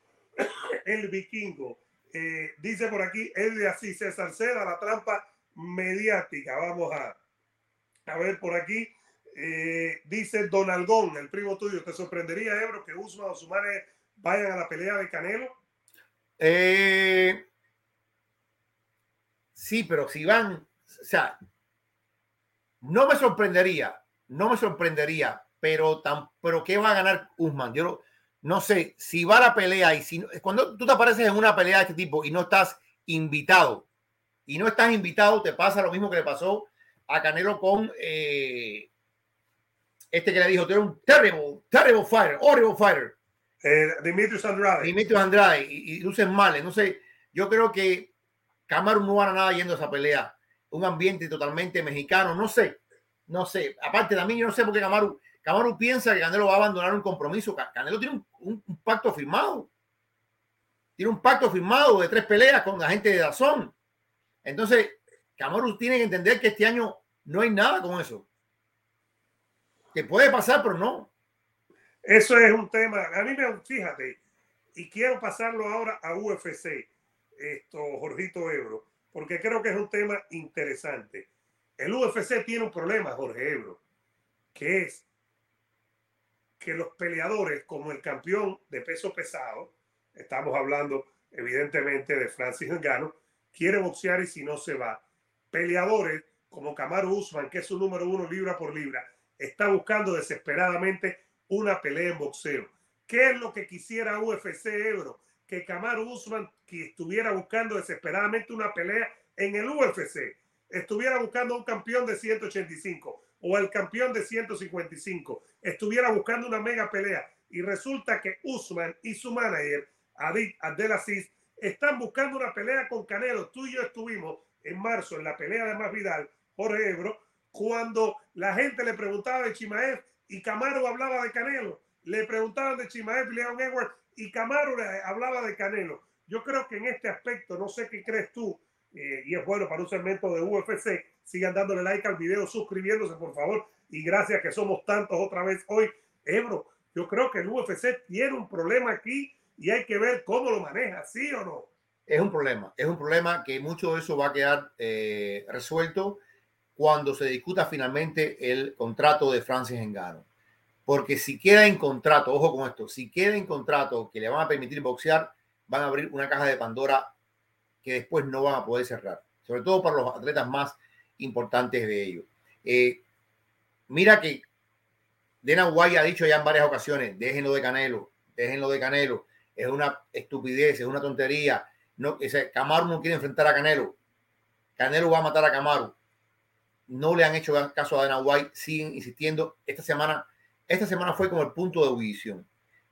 El vikingo. Eh, dice por aquí, es de así, César Seda, la trampa mediática. Vamos a, a ver por aquí. Eh, dice Donalgón, el primo tuyo, ¿te sorprendería, Ebro, que Usman o Sumare vayan a la pelea de Canelo? Eh, sí, pero si van, o sea, no me sorprendería, no me sorprendería, pero, tan, pero ¿qué va a ganar Usman? Yo no, sé, si va a la pelea y si cuando tú te apareces en una pelea de este tipo y no estás invitado, y no estás invitado, te pasa lo mismo que le pasó a Canelo con eh, este que le dijo, tú eres un terrible, terrible fighter, horrible fighter. Eh, Dimitrios Andrade. Dimitrios Andrade, y, y luces mal. No sé, yo creo que Camaro no gana nada yendo a esa pelea un ambiente totalmente mexicano, no sé, no sé. Aparte también yo no sé por qué Camaru, Camaru piensa que Canelo va a abandonar un compromiso. Canelo tiene un, pacto firmado. Tiene un pacto firmado de tres peleas con la gente de Dazón. Entonces, Camaru tiene que entender que este año no hay nada con eso. Que puede pasar, pero no. Eso es un tema. A mí me, fíjate, y quiero pasarlo ahora a UFC, esto, Jorgito Ebro porque creo que es un tema interesante. El UFC tiene un problema, Jorge Ebro, que es que los peleadores, como el campeón de peso pesado, estamos hablando evidentemente de Francis Ngannou, quiere boxear y si no se va. Peleadores como Kamaru Usman, que es su número uno libra por libra, está buscando desesperadamente una pelea en boxeo. ¿Qué es lo que quisiera UFC Ebro? Que Kamaru Usman, que estuviera buscando desesperadamente una pelea en el UFC, estuviera buscando un campeón de 185 o el campeón de 155, estuviera buscando una mega pelea y resulta que Usman y su manager, Adit Abdelaziz, están buscando una pelea con Canelo. Tú y yo estuvimos en marzo en la pelea de Más Vidal, Jorge Ebro, cuando la gente le preguntaba de Chimaev y Camaro hablaba de Canelo. Le preguntaban de Chimaev y Leon Edwards y Camaro hablaba de Canelo. Yo creo que en este aspecto, no sé qué crees tú, eh, y es bueno para un segmento de UFC, sigan dándole like al video, suscribiéndose por favor, y gracias que somos tantos otra vez hoy. Ebro, yo creo que el UFC tiene un problema aquí y hay que ver cómo lo maneja, ¿sí o no? Es un problema, es un problema que mucho de eso va a quedar eh, resuelto cuando se discuta finalmente el contrato de Francis Engano. Porque si queda en contrato, ojo con esto, si queda en contrato que le van a permitir boxear, van a abrir una caja de Pandora que después no van a poder cerrar, sobre todo para los atletas más importantes de ellos. Eh, mira que Dana White ha dicho ya en varias ocasiones, déjenlo de Canelo, déjenlo de Canelo, es una estupidez, es una tontería. No, ese, Camaro no quiere enfrentar a Canelo. Canelo va a matar a Camaro. No le han hecho caso a Dana White, siguen insistiendo. Esta semana, esta semana fue como el punto de audición.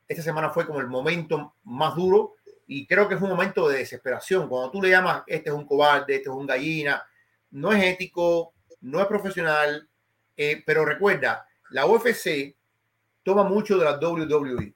Esta semana fue como el momento más duro y creo que es un momento de desesperación. Cuando tú le llamas, este es un cobarde, este es un gallina, no es ético, no es profesional, eh, pero recuerda, la UFC toma mucho de la WWE.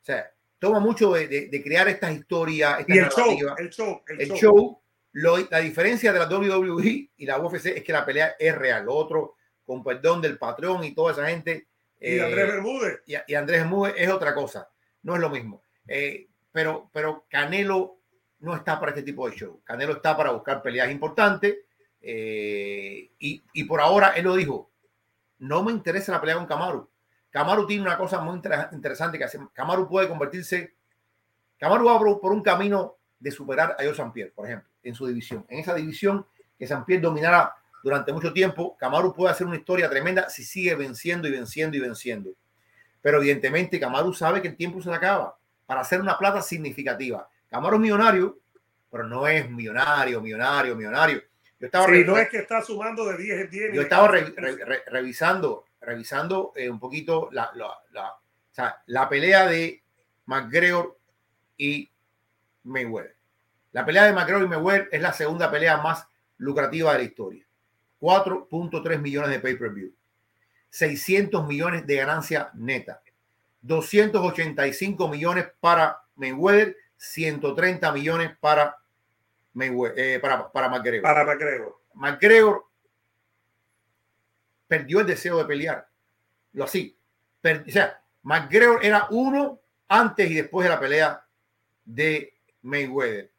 O sea, toma mucho de, crear estas historias. y el show, el show, el, show. la diferencia de la WWE y la UFC es que la pelea es real. Lo otro, con perdón del patrón y toda esa gente. Y Andrés eh, Bermúdez. Y, Andrés Bermúdez es otra cosa. No es lo mismo. Eh, pero, pero Canelo no está para este tipo de show. Canelo está para buscar peleas importantes. Eh, y, y, por ahora él lo dijo. No me interesa la pelea con Kamaru. Camaro tiene una cosa muy interesante que hace. Puede convertirse. Camaro va por un camino de superar a Joe Pierre, por ejemplo, en su división. En esa división que Pierre dominará durante mucho tiempo, Camaro puede hacer una historia tremenda si sigue venciendo y venciendo y venciendo. Pero evidentemente Camaro sabe que el tiempo se le acaba para hacer una plata significativa. Camaro es millonario, pero no es millonario, millonario, millonario. Yo estaba sí, no es que está sumando de 10 en 10. Yo estaba revisando revisando eh, un poquito la, la, pelea de McGregor y Mayweather. La pelea de McGregor y Mayweather es la segunda pelea más lucrativa de la historia. 4.3 millones de pay-per-view. 600 millones de ganancia neta. 285 millones para Mayweather, 130 millones para Mayweather, eh, para, para McGregor. Para McGregor. McGregor perdió el deseo de pelear. Lo así. o sea, McGregor era uno antes y después de la pelea de Mayweather.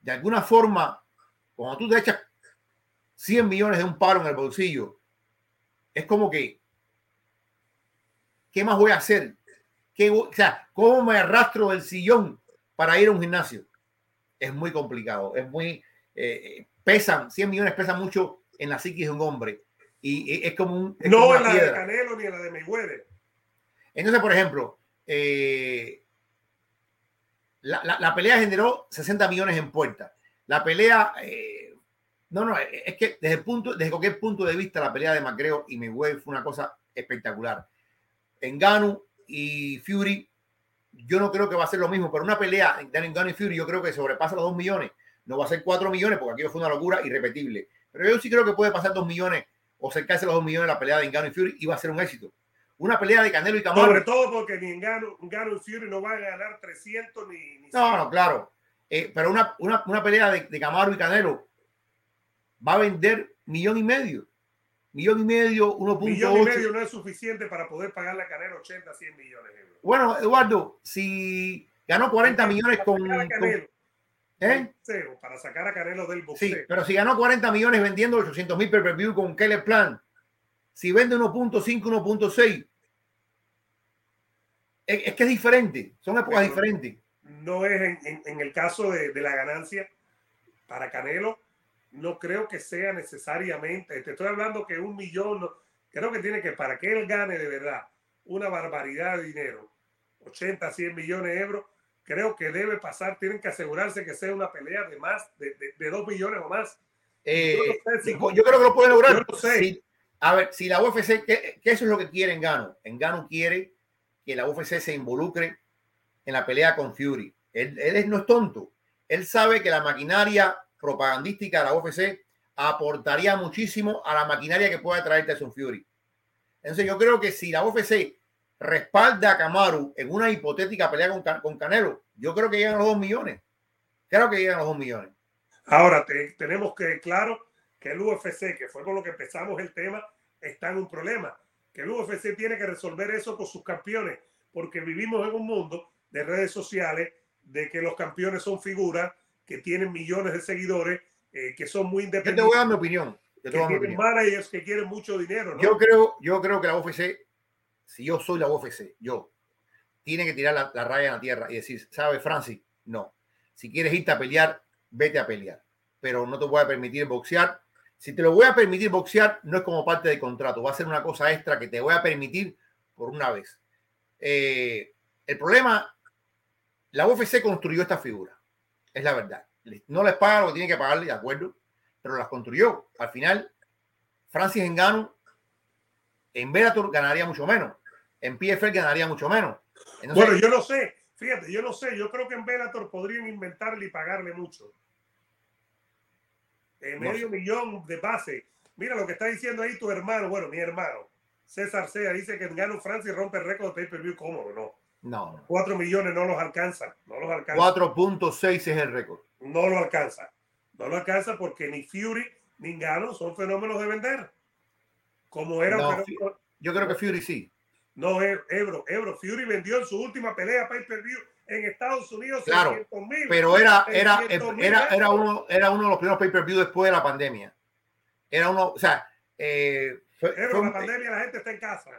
De alguna forma, cuando tú te echas 100 millones de un paro en el bolsillo, es como que, ¿qué más voy a hacer? ¿Qué, o sea, ¿cómo me arrastro del sillón para ir a un gimnasio? Es muy complicado, es muy, eh, pesan, 100 millones pesan mucho en la psiquis de un hombre. Y es como un. no en la de Canelo ni en la de Mayweather. Entonces, por ejemplo, eh, la, pelea generó 60 millones en puerta. La pelea. Eh, no, no, es que desde, el punto, desde cualquier punto de vista, la pelea de Macreo y Mayweather fue una cosa espectacular. En Ganu y Fury, yo no creo que va a ser lo mismo, pero una pelea en Ganu y Fury, yo creo que sobrepasa los 2 millones. No va a ser 4 millones, porque aquí fue una locura irrepetible. Pero yo sí creo que puede pasar 2 millones o cercarse los dos millones en la pelea de Engano y Fury iba a ser un éxito. Una pelea de Canelo y Camaro. Sobre todo porque ni Engano, y Fury no van a ganar 300 ni. no, no, claro. Eh, pero una, una, una pelea de, de, Camaro y Canelo va a vender millón y medio. Millón y medio, 1.8. Millón y medio no es suficiente para poder pagarle a Canelo 80, 100 millones de euros. Bueno, Eduardo, si ganó 40 millones con, ¿Eh? Para sacar a Canelo del boxeo. Sí, pero si ganó 40 millones vendiendo 800 mil per view con Keller Plan, si vende 1.5, 1.6, es, que es diferente, son épocas diferentes. No es en, el caso de, la ganancia para Canelo, no creo que sea necesariamente. Te estoy hablando que un millón, creo que tiene que, para que él gane de verdad una barbaridad de dinero, 80, 100 millones de euros, creo que debe pasar, tienen que asegurarse que sea una pelea de más, de, de, 2 millones o más. Eh, yo, creo que lo puede lograr. a ver, si la UFC, ¿qué, eso es lo que quiere Engano? Engano quiere que la UFC se involucre en la pelea con Fury. Él, él no es tonto. Él sabe que la maquinaria propagandística de la UFC aportaría muchísimo a la maquinaria que pueda traer Tyson Fury. Entonces yo creo que si la UFC respalda a Kamaru en una hipotética pelea con, con Canelo, yo creo que llegan los dos millones. Creo que llegan los dos millones. Ahora tenemos que claro que el UFC, que fue con lo que empezamos el tema, está en un problema. Que el UFC tiene que resolver eso con sus campeones, porque vivimos en un mundo de redes sociales, de que los campeones son figuras que tienen millones de seguidores, eh, que son muy independientes. Yo te voy a dar mi opinión. que tienen managers que quieren mucho dinero. ¿no? Yo, creo, yo creo que la UFC, si yo soy la UFC, yo, tiene que tirar la, raya en la tierra y decir, ¿sabe, Francis? No. Si quieres irte a pelear, vete a pelear. Pero no te voy a permitir boxear. Si te lo voy a permitir boxear, no es como parte del contrato. Va a ser una cosa extra que te voy a permitir por una vez. Eh, el problema, la UFC construyó esta figura. Es la verdad. No les paga lo que tiene que pagarle, de acuerdo, pero las construyó. Al final, Francis Engano en Bellator ganaría mucho menos. En PFL ganaría mucho menos. bueno, yo no sé. Fíjate, yo no sé. Yo creo que en Bellator podrían inventarle y pagarle mucho. medio millón de base. Mira lo que está diciendo ahí tu hermano. Bueno, mi hermano. César Sea dice que Engano Francis rompe el récord de pay-per-view. ¿Cómo no? No. 4 millones no los alcanza. No los alcanza. 4.6 es el récord. No lo alcanza. No lo alcanza porque ni Fury ni Gano son fenómenos de vender. Como era. yo creo que Fury sí. No, Ebro, Ebro. Fury vendió en su última pelea pay per view en Estados Unidos. Claro, pero era, era, era, era, uno, era uno de los primeros pay per view después de la pandemia. Era uno, o sea. Eh, Ebro, la pandemia la gente está en casa.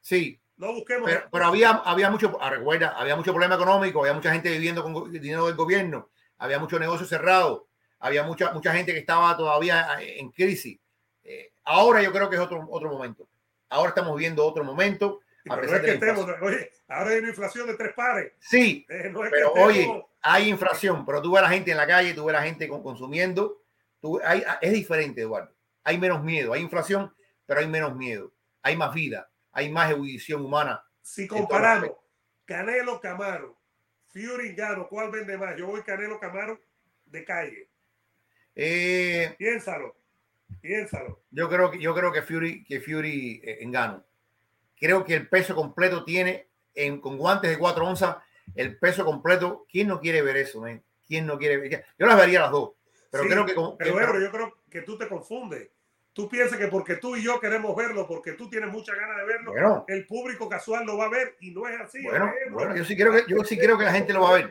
Sí, no busquemos. Pero, había, había mucho, ah, recuerda, había mucho problema económico, había mucha gente viviendo con dinero del gobierno, había mucho negocio cerrado, había mucha, mucha gente que estaba todavía ah, en crisis. Eh, ahora yo creo que es otro, otro momento. Ahora estamos viendo otro momento. oye, ahora hay una inflación de tres pares. Sí, eh, pero oye, hay inflación, pero tú ves a la gente en la calle, tú ves a la gente consumiendo. Tú, hay, es diferente, Eduardo. Hay menos miedo, hay inflación, pero hay menos miedo. Hay más vida hay más erudición humana. Si comparamos Canelo Camaro, Fury Gano, ¿cuál vende más? Yo voy Canelo Camaro de calle. Eh, piénsalo, piénsalo. Yo creo que yo creo que Fury que Fury eh, en Gano. Creo que el peso completo tiene en, con guantes de 4 onzas el peso completo. ¿Quién no quiere ver eso, ¿Quién no quiere ver? Yo las vería las dos. Pero creo que, pero, yo creo que tú te confundes tú piensas que porque tú y yo queremos verlo, porque tú tienes mucha ganas de verlo, el público casual lo va a ver y no es así. Bueno, bueno yo sí creo que yo sí creo que la gente lo va a ver.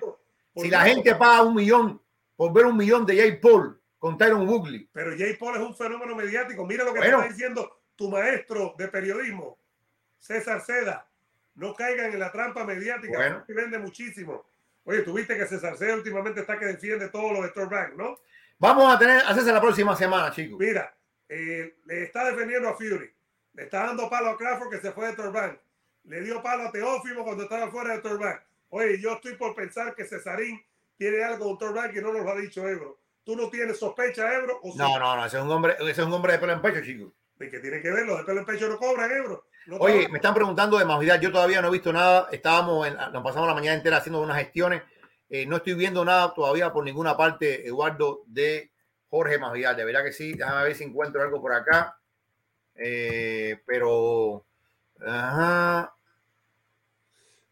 Si la gente paga un millón por ver un millón de Jay Paul con Tyron Woodley. Pero Jay Paul es un fenómeno mediático. Mira lo que está diciendo tu maestro de periodismo, César Seda. No caigan en la trampa mediática, bueno. que vende muchísimo. Oye, tuviste que César Seda últimamente está que defiende todo lo de Bank, ¿no? Vamos a tener a César la próxima semana, chicos. Mira, eh, le está defendiendo a Fury, le está dando palo a Crawford que se fue de Turban, le dio palo a Teófimo cuando estaba fuera de Turban. Oye, yo estoy por pensar que Cesarín tiene algo con Turban que no nos lo ha dicho Ebro. ¿Tú no tienes sospecha, Ebro? no, no, no, ese es un hombre, ese es un hombre de pelo en pecho, chicos. ¿De qué tiene que ver? Los de pelo en pecho no cobran, Ebro. Oye, me están preguntando de Masvidal. Yo todavía no he visto nada. Estábamos, en, nos pasamos la mañana entera haciendo unas gestiones. Eh, no estoy viendo nada todavía por ninguna parte, Eduardo, de Jorge Masvidal, de verdad que sí. Déjame ver si encuentro algo por acá. Eh, pero.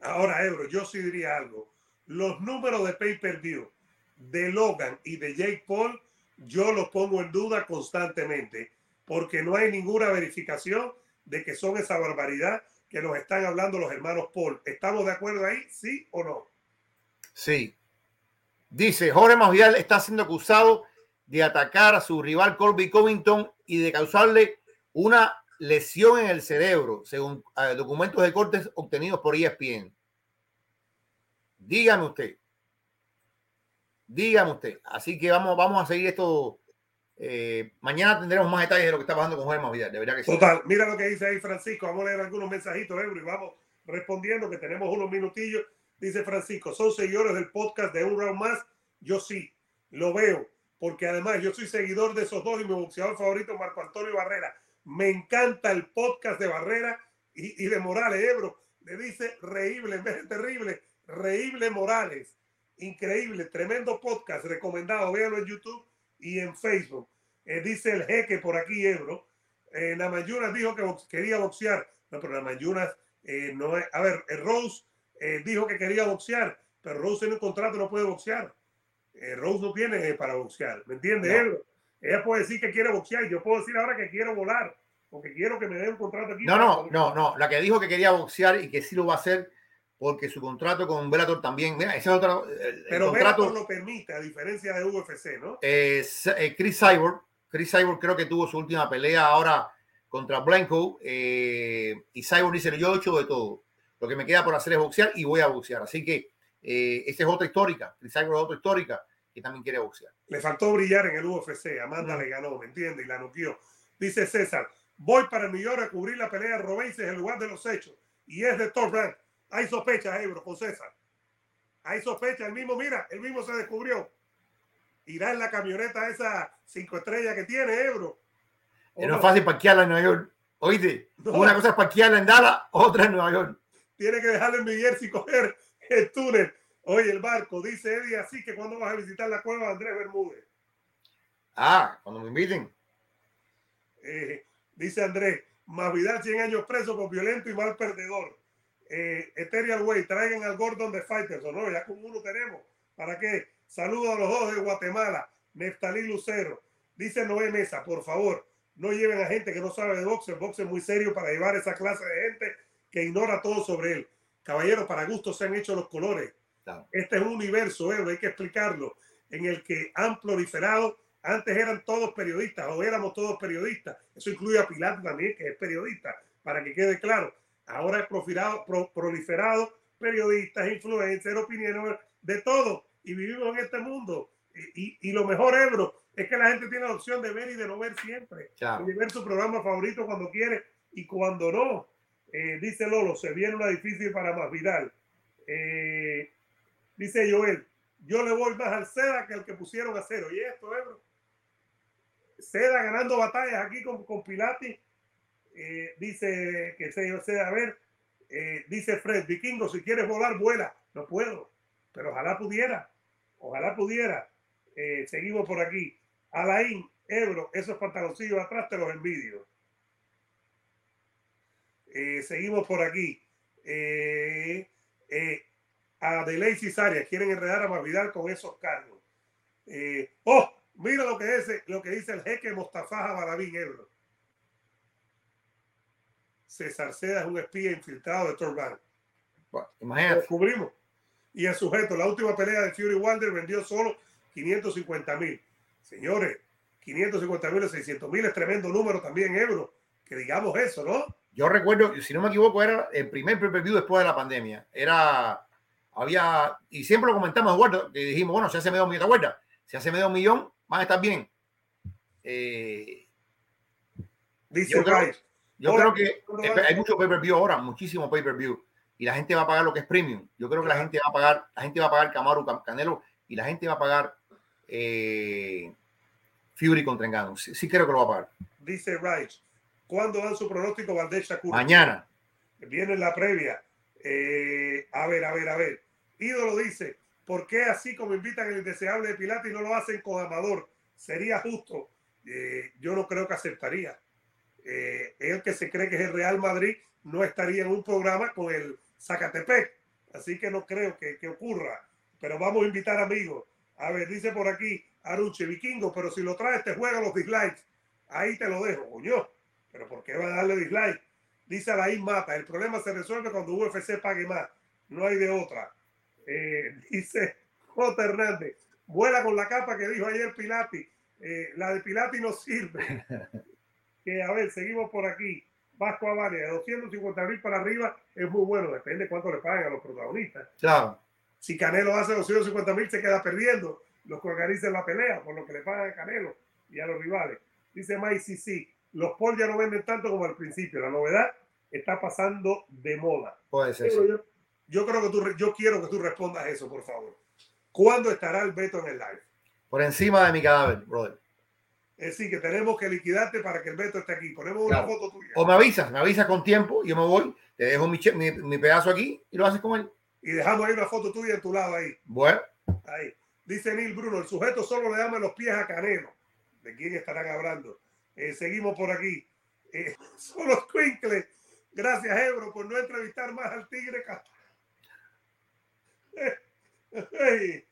Ahora, Ebro, yo sí diría algo. Los números de pay-per-view de Logan y de Jake Paul, yo los pongo en duda constantemente, porque no hay ninguna verificación de que son esa barbaridad que nos están hablando los hermanos Paul. ¿Estamos de acuerdo ahí? ¿Sí o no? Sí. Dice, Jorge Masvidal está siendo acusado de atacar a su rival Colby Covington y de causarle una lesión en el cerebro, según eh, documentos de cortes obtenidos por ESPN. Dígame usted. Dígame usted. Así que vamos, vamos a seguir esto eh, mañana tendremos más detalles de lo que está pasando con Jorge Masvidal, de verdad que sí. Total, mira lo que dice ahí Francisco, vamos a leer algunos mensajitos, Ebro, y vamos respondiendo que tenemos unos minutillos. Dice Francisco, son seguidores del podcast de Un Round Más, yo sí, lo veo, porque además yo soy seguidor de esos dos y mi boxeador favorito, Marco Antonio Barrera. Me encanta el podcast de Barrera y, de Morales, Ebro. Le dice reíble en vez de terrible, reíble Morales. Increíble, tremendo podcast, recomendado. Véanlo en YouTube y en Facebook. Eh, dice el jeque por aquí, Ebro. Eh, Namayunas dijo que quería boxear. No, pero Namayunas eh, no es. A ver, Rose eh, dijo que quería boxear, pero Rose tiene un contrato no puede boxear. Rose no tiene para boxear, ¿me entiendes, Ebro? Ella puede decir que quiere boxear. Yo puedo decir ahora que quiero volar porque quiero que me dé un contrato aquí. No, no, no, no. La que dijo que quería boxear y que sí lo va a hacer porque su contrato con Bellator también. Mira, ese es otro. Pero contrato, Bellator lo permite, a diferencia de UFC, ¿no? Eh, Chris Cyborg, Chris Cyborg creo que tuvo su última pelea ahora contra Blanco eh, y Cyborg dice: Yo he hecho de todo. Lo que me queda por hacer es boxear y voy a boxear. Así que eh, esa es otra histórica. Chris Cyborg es otra histórica que también quiere boxear. Le faltó brillar en el UFC. Amanda le ganó, ¿me entiendes? Y la noqueó. Dice César: Voy para New York a cubrir la pelea de Robéis en el lugar de los hechos. Y es de Top Rank. Hay sospechas, Ebro, con César. Hay sospechas. El mismo, mira, el mismo se descubrió. Irá en la camioneta esa cinco estrellas que tiene, Ebro. no es fácil parquearla en Nueva York. Oíste, una cosa es parquearla en Dallas, otra en Nueva York. Tiene que dejarle en Miguel y coger el túnel. Oye, el barco, dice Eddie, así que cuando vas a visitar la cueva de Andrés Bermúdez. Ah, cuando me inviten. Eh, Dice Andrés, más Vidal 100 años preso por violento y mal perdedor. Eh, Ethereal Way, traigan al Gordon de Fighters, ¿o no? Ya como uno tenemos. ¿Para qué? Saludos a los dos de Guatemala, Neftalí Lucero. Dice Noé Mesa, por favor, no lleven a gente que no sabe de boxe. El boxe es muy serio para llevar esa clase de gente que ignora todo sobre él. Caballero, para gusto se han hecho los colores. Este es un universo, eh, hay que explicarlo, en el que han proliferado antes eran todos periodistas o éramos todos periodistas. Eso incluye a Pilato también, que es periodista, para que quede claro. Ahora es proliferado, proliferado periodistas, influencers, opiniones, de todo. Y vivimos en este mundo. Y, lo mejor, Ebro, es que la gente tiene la opción de ver y de no ver siempre. de ver su programa favorito cuando quiere y cuando no. Eh, dice Lolo, se viene una difícil para más Vidal. Eh, dice Joel, yo le voy más al seda que al que pusieron a cero. Y esto, Ebro Seda ganando batallas aquí con, con Pilati. Eh, dice que se a ver, eh, dice Fred, Vikingo, si quieres volar, vuela. No puedo, pero ojalá pudiera. Ojalá pudiera. Eh, seguimos por aquí. Alain, Ebro, esos pantaloncillos atrás te los envidio. Seguimos por aquí. a Delay Cisaria, quieren enredar a Mavidal con esos cargos. ¡Oh! Mira lo que, es, lo que dice el jeque Mostafa Barabín Ebro. César Seda es un espía infiltrado de Torban. imagínate. Lo descubrimos. Y el sujeto, la última pelea de Fury Wilder vendió solo 550 mil. Señores, 550 mil o 600 mil es tremendo número también, Ebro. Que digamos eso, ¿no? Yo recuerdo, si no me equivoco, era el primer preview después de la pandemia. Era, había, y siempre lo comentamos, Eduardo, que dijimos, bueno, se hace medio millón, ¿te acuerdas? Se hace medio millón, van a estar bien. Eh, Dice yo creo, que hay mucho pay-per-view ahora, muchísimo pay-per-view. Y la gente va a pagar lo que es premium. Yo creo que la gente va a pagar, la gente va a pagar Camaro, Canelo, y la gente va a pagar eh, Fury contra Engano. Sí, creo que lo va a pagar. Dice Rice, ¿cuándo dan su pronóstico Valdez Shakur? Mañana. Viene la previa. Eh, a ver, a ver, a ver. Ídolo dice, ¿por qué así como invitan el indeseable de Pilates y no lo hacen con Amador? sería justo, eh, yo no creo que aceptaría. Eh, el que se cree que es el Real Madrid no estaría en un programa con el Zacatepec, así que no creo que, ocurra. Pero vamos a invitar amigos. A ver, dice por aquí Aruche, vikingo, pero si lo traes te juega los dislikes. Ahí te lo dejo, coño. Pero ¿por qué va a darle dislike? Dice Alain Mata, el problema se resuelve cuando UFC pague más. No hay de otra. Eh, dice J. Hernández, vuela con la capa que dijo ayer Pilati. Eh, la de Pilati no sirve. que a ver, seguimos por aquí. Vasco Avalia, de 250 mil para arriba es muy bueno, depende cuánto le paguen a los protagonistas. Claro. Si Canelo hace 250 mil, se queda perdiendo los que organizan la pelea por lo que le pagan a Canelo. y a los rivales. Dice Mike, sí, sí, los Paul ya no venden tanto como al principio. La novedad está pasando de moda. Puede ser. Yo, yo, creo que tú, yo quiero que tú respondas eso, por favor. ¿Cuándo estará el Beto en el live? Por encima de mi cadáver, brother. Es decir, que tenemos que liquidarte para que el Beto esté aquí. Ponemos una foto tuya. O me avisas, me avisas con tiempo, yo me voy, te dejo mi, mi, mi, pedazo aquí y lo haces con él. Y dejamos ahí una foto tuya en tu lado ahí. Bueno. Ahí. Dice Neil Bruno, el sujeto solo le llama los pies a Canelo. ¿De quién estarán hablando? Eh, seguimos por aquí. Eh, son los Quinkles. Gracias, Ebro, por no entrevistar más al Tigre.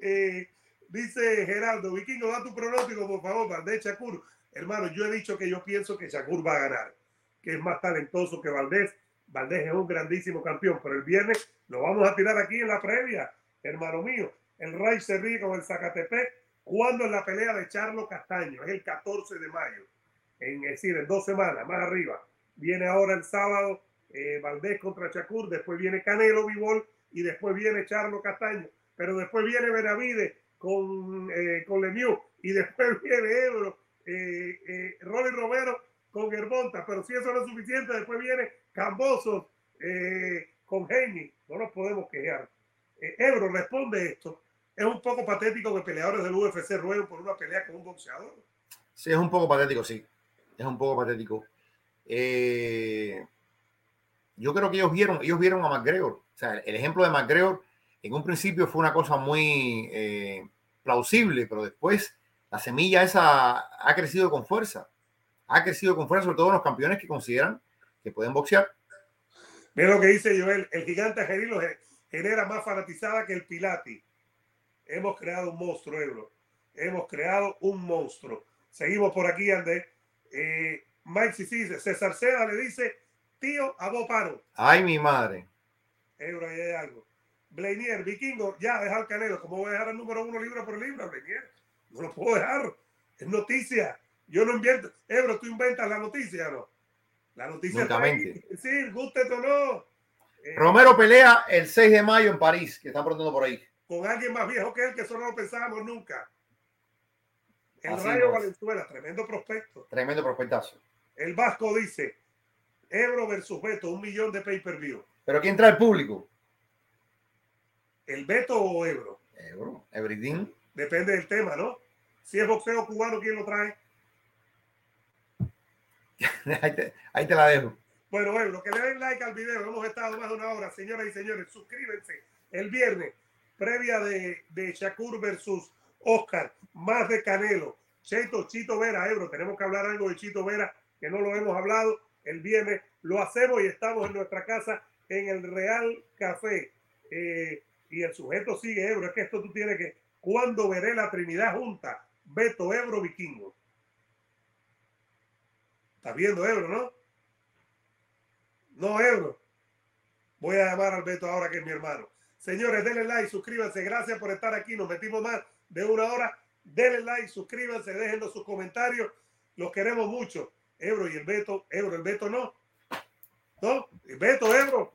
eh, Dice Gerardo, Vikingo, da tu pronóstico, por favor, Valdés Shakur. Hermano, yo he dicho que yo pienso que Shakur va a ganar, que es más talentoso que Valdés. Valdés es un grandísimo campeón, pero el viernes lo vamos a tirar aquí en la previa, hermano mío. El Ray se ríe con el Zacatepec. ¿Cuándo es la pelea de Charlo Castaño? Es el 14 de mayo. En, es decir, en dos semanas, más arriba. Viene ahora el sábado eh, Valdés contra Shakur, después viene Canelo Vivol y después viene Charlo Castaño. Pero después viene Benavides con, eh, con Lemieux y después viene Ebro, eh, eh, Rolly Romero con Germonta, pero si eso no es suficiente, después viene Camboso eh, con Heini, no nos podemos quejar. Ebro responde esto. Es un poco patético que peleadores del UFC rueguen por una pelea con un boxeador. Sí, es un poco patético, sí. Es un poco patético. Eh, yo creo que ellos vieron, ellos vieron a McGregor. O sea, el ejemplo de McGregor en un principio fue una cosa muy eh, plausible, pero después la semilla esa ha crecido con fuerza. Ha crecido con fuerza, sobre todo los campeones que consideran que pueden boxear. Mira lo que dice Joel, el gigante Gerilo genera más fanatizada que el Pilati. Hemos creado un monstruo, Ebro. Hemos creado un monstruo. Seguimos por aquí, André. Eh, Mike dice, César Seda le dice, tío, a Paro. Ay, mi madre. Ebro, ahí hay algo. Blainier, Vikingo, ya dejar Canelo. ¿Cómo voy a dejar el número uno libra por libra, Blainier? No lo puedo dejar. Es noticia. Yo no invierto. Ebro, tú inventas la noticia, ¿no? La noticia. Sí, guste o no. Eh, Romero pelea el 6 de mayo en París, que están pronto por ahí. Con alguien más viejo que él, que eso no lo pensábamos nunca. El Rayo Valenzuela, tremendo prospecto. Tremendo prospectazo. El Vasco dice: Ebro versus Beto, un millón de pay-per-view. Pero ¿quién trae el público? ¿El Beto o Ebro? Ebro, everything. Depende del tema, ¿no? Si es boxeo cubano, ¿quién lo trae? ahí, te, ahí, te, la dejo. Bueno, Ebro, que le den like al video. Hemos estado más de una hora, señoras y señores. Suscríbanse. El viernes, previa de, de Shakur versus Oscar, más de Canelo. Cheto, Chito Vera, Ebro. Tenemos que hablar algo de Chito Vera, que no lo hemos hablado. El viernes lo hacemos y estamos en nuestra casa en el Real Café. Eh, y el sujeto sigue Ebro. Es que esto tú tienes que. cuando veré la Trinidad junta? Beto, Ebro, Vikingo. Estás viendo Ebro, ¿no? No, Ebro. Voy a llamar al Beto ahora que es mi hermano. Señores, denle like, suscríbanse. Gracias por estar aquí. Nos metimos más de una hora. Denle like, suscríbanse, déjenos sus comentarios. Los queremos mucho. Ebro y el Beto. Ebro, el Beto no. ¿No? El Beto, Ebro.